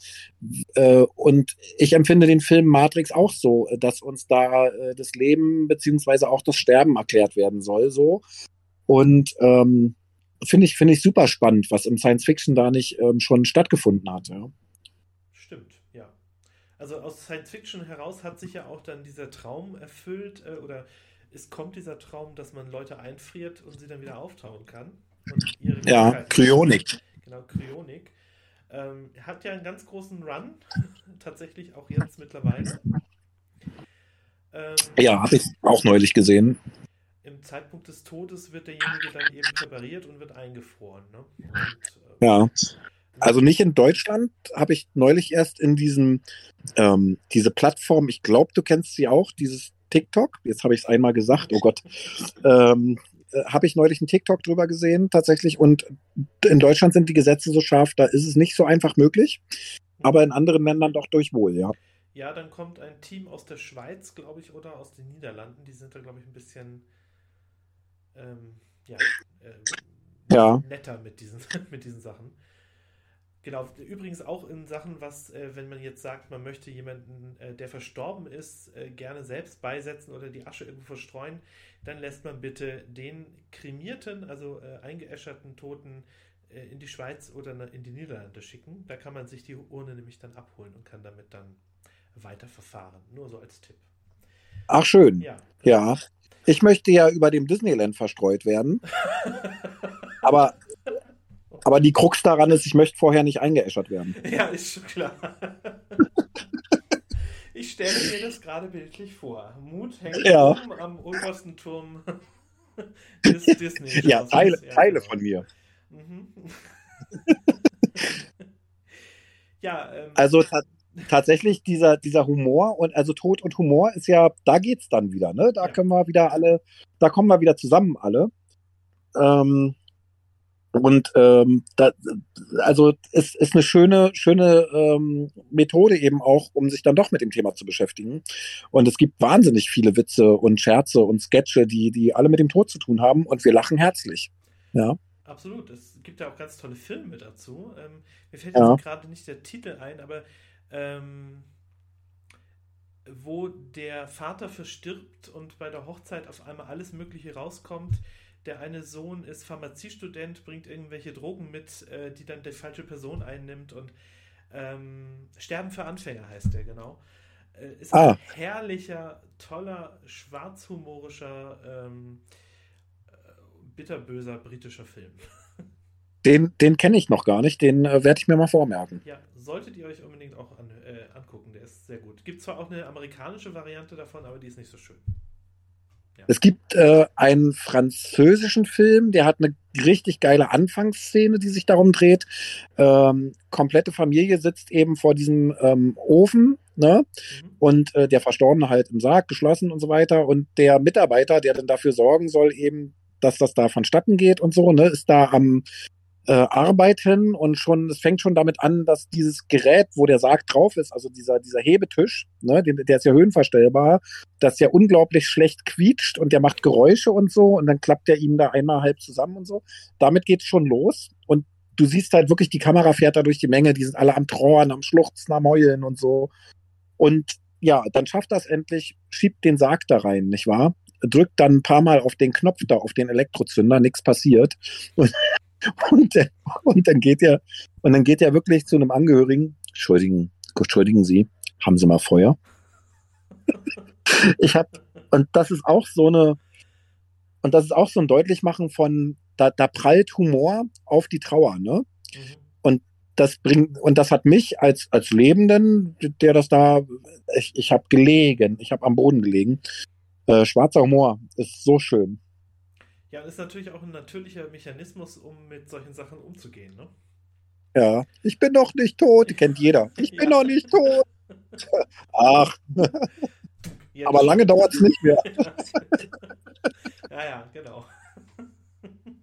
äh, und ich empfinde den Film Matrix auch so, dass uns da äh, das Leben beziehungsweise auch das Sterben erklärt werden soll, so. Und ähm, finde ich, finde ich super spannend, was im Science Fiction da nicht ähm, schon stattgefunden hat. Ja. Stimmt, ja. Also aus Science Fiction heraus hat sich ja auch dann dieser Traum erfüllt äh, oder es kommt dieser Traum, dass man Leute einfriert und sie dann wieder auftauen kann. ja, Kryonik. Genau, Kryonik. Ähm, hat ja einen ganz großen Run, *laughs* tatsächlich auch jetzt mittlerweile. Ähm, ja, habe ich auch neulich gesehen im Zeitpunkt des Todes wird derjenige dann eben präpariert und wird eingefroren. Ne? Und, äh, ja. Also nicht in Deutschland, habe ich neulich erst in diesem, ähm, diese Plattform, ich glaube, du kennst sie auch, dieses TikTok, jetzt habe ich es einmal gesagt, oh Gott, ähm, äh, habe ich neulich einen TikTok drüber gesehen, tatsächlich. Und in Deutschland sind die Gesetze so scharf, da ist es nicht so einfach möglich. Aber in anderen Ländern doch durchwohl, ja. Ja, dann kommt ein Team aus der Schweiz, glaube ich, oder aus den Niederlanden. Die sind da, glaube ich, ein bisschen ähm, ja, äh, ja. netter mit diesen, *laughs* mit diesen Sachen. Genau, übrigens auch in Sachen, was, äh, wenn man jetzt sagt, man möchte jemanden, äh, der verstorben ist, äh, gerne selbst beisetzen oder die Asche irgendwo verstreuen, dann lässt man bitte den kremierten, also äh, eingeäscherten Toten äh, in die Schweiz oder in die Niederlande schicken. Da kann man sich die Urne nämlich dann abholen und kann damit dann weiterverfahren. Nur so als Tipp. Ach, schön. Ja. Ja. Ich möchte ja über dem Disneyland verstreut werden. *laughs* aber, aber die Krux daran ist, ich möchte vorher nicht eingeäschert werden. *laughs* Ja, ist schon klar. *laughs* Ich stelle mir das gerade bildlich vor. Mut hängt Ja. oben am obersten Turm des Disney. Ja, Teile, Teile von mir. Mhm. ja, ähm, Also ta tatsächlich dieser, dieser Humor und also Tod und Humor ist ja, da geht's dann wieder, ne? Da Ja. können wir wieder alle, da kommen wir wieder zusammen alle. Ähm, und ähm, da, also es ist eine schöne, schöne ähm, Methode eben auch, um sich dann doch mit dem Thema zu beschäftigen. Und es gibt wahnsinnig viele Witze und Scherze und Sketche, die, die alle mit dem Tod zu tun haben und wir lachen herzlich. Ja. Absolut, es gibt ja auch ganz tolle Filme dazu. Ähm, mir fällt Ja. jetzt gerade nicht der Titel ein, aber ähm, wo der Vater verstirbt und bei der Hochzeit auf einmal alles Mögliche rauskommt. Der eine Sohn ist Pharmaziestudent, bringt irgendwelche Drogen mit, äh, die dann die falsche Person einnimmt und ähm, Sterben für Anfänger heißt der, genau. Äh, ist Ah. ein herrlicher, toller, schwarzhumorischer, ähm, äh, bitterböser britischer Film. *laughs* Den, den kenne ich noch gar nicht, den äh, werde ich mir mal vormerken. Ja, solltet ihr euch unbedingt auch an, äh, angucken, der ist sehr gut. Gibt zwar auch eine amerikanische Variante davon, aber die ist nicht so schön. Es gibt äh, einen französischen Film, der hat eine richtig geile Anfangsszene, die sich darum dreht. Ähm, komplette Familie sitzt eben vor diesem ähm, Ofen, ne? Mhm. Und äh, der Verstorbene halt im Sarg geschlossen und so weiter. Und der Mitarbeiter, der dann dafür sorgen soll, eben, dass das da vonstatten geht und so, ne, ist da am äh, arbeiten und schon, es fängt schon damit an, dass dieses Gerät, wo der Sarg drauf ist, also dieser, dieser Hebetisch, ne, den, der ist ja höhenverstellbar, dass der unglaublich schlecht quietscht und der macht Geräusche und so und dann klappt der ihm da einmal halb zusammen und so. Damit geht's schon los und du siehst halt wirklich, die Kamera fährt da durch die Menge, die sind alle am Trauern, am Schluchzen, am Heulen und so. Und ja, dann schafft das endlich, schiebt den Sarg da rein, nicht wahr? Drückt dann ein paar Mal auf den Knopf da, auf den Elektrozünder, nichts passiert. Und, und, dann- und dann geht er, und dann geht er wirklich zu einem Angehörigen, Entschuldigen, entschuldigen Sie, haben Sie mal Feuer? Ich habe, und das ist auch so eine, und das ist auch so ein Deutlichmachen von, da, da prallt Humor auf die Trauer, ne? Mhm. das bringt und das hat mich als als Lebenden, der das da, ich, ich habe gelegen, ich habe am Boden gelegen. Äh, schwarzer Humor ist so schön. Ja, ist natürlich auch ein natürlicher Mechanismus, um mit solchen Sachen umzugehen, ne? Ja, ich bin noch nicht tot, kennt jeder. Ich bin Ja. noch nicht tot. *laughs* Ach, Ja, aber lange dauert's nicht mehr. *laughs* ja, ja, genau. *laughs*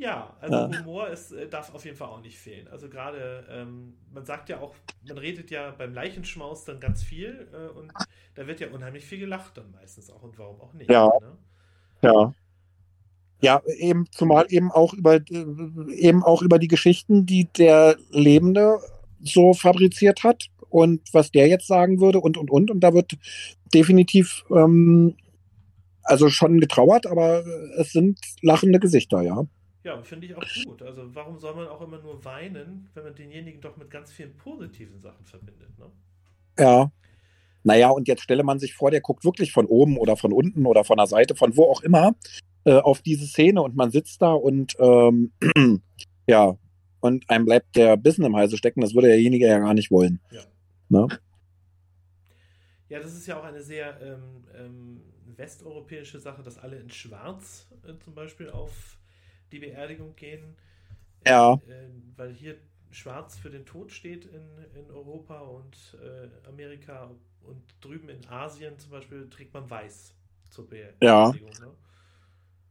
Ja, also Ja. Humor ist, äh, darf auf jeden Fall auch nicht fehlen. Also gerade, ähm, man sagt ja auch, man redet ja beim Leichenschmaus dann ganz viel äh, und da wird ja unheimlich viel gelacht dann meistens auch und warum auch nicht. Ja. Ne? Ja. Ja, eben, zumal eben auch über äh, eben auch über die Geschichten, die der Lebende so fabriziert hat und was der jetzt sagen würde und und und. Und da wird definitiv ähm, also schon getrauert, aber es sind lachende Gesichter, ja. Ja, finde ich auch gut. Also warum soll man auch immer nur weinen, wenn man denjenigen doch mit ganz vielen positiven Sachen verbindet, ne? Ja. Naja, und jetzt stelle man sich vor, der guckt wirklich von oben oder von unten oder von der Seite, von wo auch immer, äh, auf diese Szene und man sitzt da und ähm, *clears throat* ja, und einem bleibt der Bissen im Halse stecken, das würde derjenige ja gar nicht wollen. Ja. Ne? Ja, das ist ja auch eine sehr ähm, ähm, westeuropäische Sache, dass alle in Schwarz äh, zum Beispiel auf die Beerdigung gehen. Ja. Äh, weil hier Schwarz für den Tod steht in, in Europa und äh, Amerika und drüben in Asien zum Beispiel trägt man Weiß zur Be Ja. Beerdigung. Ne?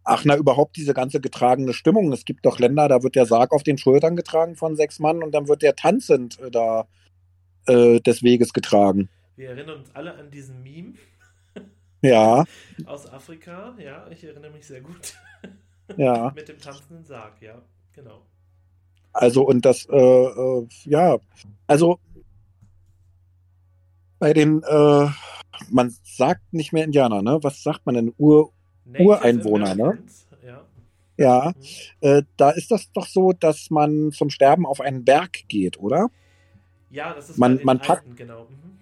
Ach, na, überhaupt diese ganze getragene Stimmung. Es gibt doch Länder, da wird der Sarg auf den Schultern getragen von sechs Mann und dann wird der tanzend äh, da äh, des Weges getragen. Wir erinnern uns alle an diesen Meme. Ja. *laughs* Aus Afrika, ja, ich erinnere mich sehr gut. Ja. *laughs* Mit dem tanzenden Sarg, ja, genau. Also, und das, äh, äh, ja, also bei den, äh, man sagt nicht mehr Indianer, ne? Was sagt man denn? Ur, Native Ureinwohner, ne? Ja. ja, Mhm. äh, da ist das doch so, dass man zum Sterben auf einen Berg geht, oder? ja, das ist Man- man packt- Alten, genau. Mhm.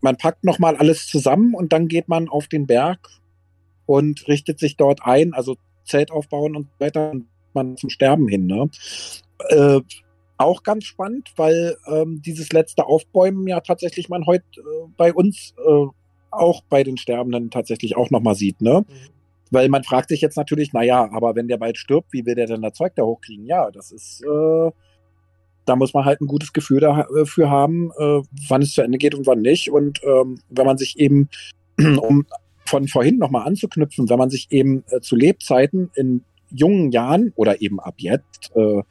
Man packt nochmal alles zusammen und dann geht man auf den Berg und richtet sich dort ein, also Zelt aufbauen und so weiter, und man zum Sterben hin, ne? Äh, auch ganz spannend, weil ähm, dieses letzte Aufbäumen ja tatsächlich man heute äh, bei uns äh, auch bei den Sterbenden tatsächlich auch nochmal sieht, ne? Mhm. Weil man fragt sich jetzt natürlich, naja, aber wenn der bald stirbt, wie will der denn das Zeug da hochkriegen? Ja, das ist, äh, da muss man halt ein gutes Gefühl dafür haben, äh, wann es zu Ende geht und wann nicht. Und ähm, wenn man sich eben, *clears throat* um von vorhin nochmal anzuknüpfen, wenn man sich eben äh, zu Lebzeiten in jungen Jahren oder eben ab jetzt, äh,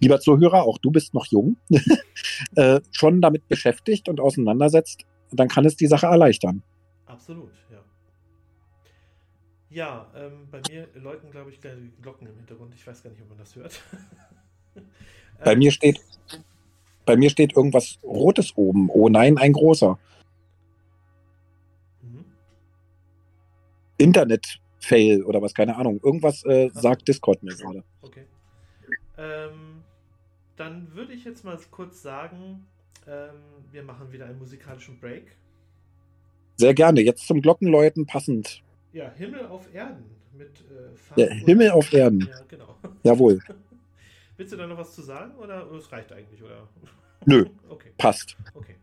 lieber Zuhörer, auch du bist noch jung, *laughs* äh, schon damit beschäftigt und auseinandersetzt, dann kann es die Sache erleichtern. Absolut, ja. Ja, ähm, bei mir läuten, glaube ich, kleine Glocken im Hintergrund. Ich weiß gar nicht, ob man das hört. *laughs* Bei Ähm, mir steht, bei mir steht irgendwas Rotes oben. Oh nein, ein großer. mhm. Internet-Fail oder was, keine Ahnung. Irgendwas äh, sagt Discord mir gerade. Okay. Ähm, dann würde ich jetzt mal kurz sagen, ähm, wir machen wieder einen musikalischen Break. Sehr gerne. Jetzt zum Glockenläuten passend. Ja, Himmel auf Erden mit äh, Ja, Himmel auf Erden. Ja, genau. *laughs* Jawohl. Willst du da noch was zu sagen oder es reicht eigentlich, oder? *laughs* Nö. Okay, Passt. okay.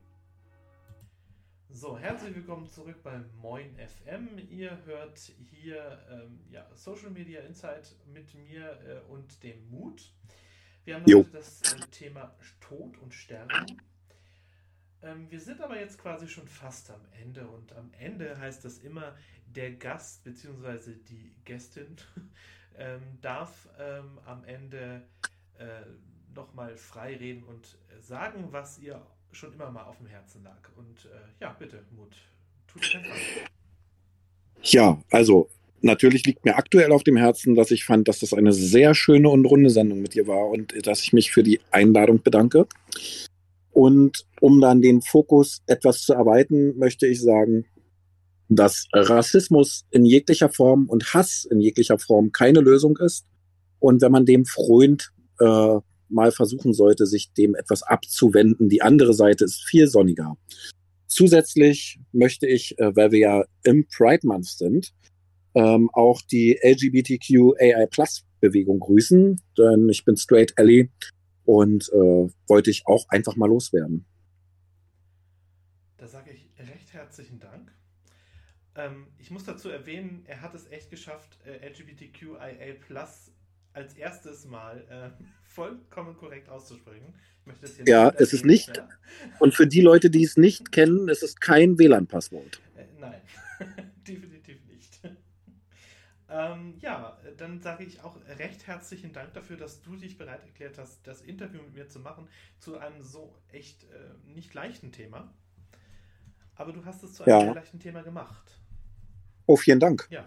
So, herzlich willkommen zurück beim Moin FM. Ihr hört hier ähm, ja, Social Media Insight mit mir äh, und dem Mut. Wir haben Jo. heute das äh, Thema Tod und Sterben. Ähm, wir sind aber jetzt quasi schon fast am Ende und am Ende heißt das immer, der Gast bzw. die Gästin *laughs* ähm, darf ähm, am Ende äh, nochmal frei reden und sagen, was ihr schon immer mal auf dem Herzen lag. Und äh, ja, bitte, Mut, tut keinen Fall. Ja, also natürlich liegt mir aktuell auf dem Herzen, dass ich fand, dass das eine sehr schöne und runde Sendung mit dir war und dass ich mich für die Einladung bedanke. Und um dann den Fokus etwas zu erweitern, möchte ich sagen, dass Rassismus in jeglicher Form und Hass in jeglicher Form keine Lösung ist. Und wenn man dem frönt, äh, mal versuchen sollte, sich dem etwas abzuwenden. Die andere Seite ist viel sonniger. Zusätzlich möchte ich, äh, weil wir ja im Pride Month sind, ähm, auch die LGBTQAI-Plus-Bewegung grüßen, denn ich bin Straight Ellie und äh, wollte ich auch einfach mal loswerden. Da sage ich recht herzlichen Dank. Ähm, ich muss dazu erwähnen, er hat es echt geschafft, äh, LGBTQIA als erstes Mal äh, *laughs* vollkommen korrekt auszusprechen. Ja, es ist nicht- Ja? Und für die Leute, die es nicht kennen, es ist kein WLAN-Passwort. Äh, nein, *laughs* definitiv. Ähm, ja, dann sage ich auch recht herzlichen Dank dafür, dass du dich bereit erklärt hast, das Interview mit mir zu machen zu einem so echt äh, nicht leichten Thema. Aber du hast es zu einem Ja. sehr leichten Thema gemacht. Oh, vielen Dank. Ja.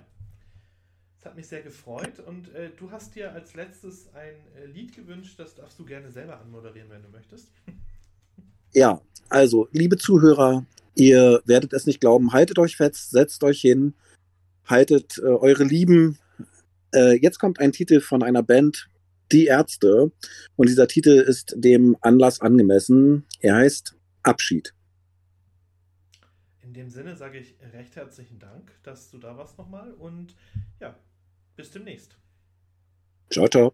Es hat mich sehr gefreut und äh, du hast dir als letztes ein äh, Lied gewünscht, das darfst du gerne selber anmoderieren, wenn du möchtest. *laughs* Ja, also, liebe Zuhörer, ihr werdet es nicht glauben, haltet euch fest, setzt euch hin, haltet äh, eure Lieben. Äh, jetzt kommt ein Titel von einer Band, Die Ärzte, und dieser Titel ist dem Anlass angemessen. Er heißt Abschied. In dem Sinne sage ich recht herzlichen Dank, dass du da warst nochmal und ja, bis demnächst. Ciao, ciao.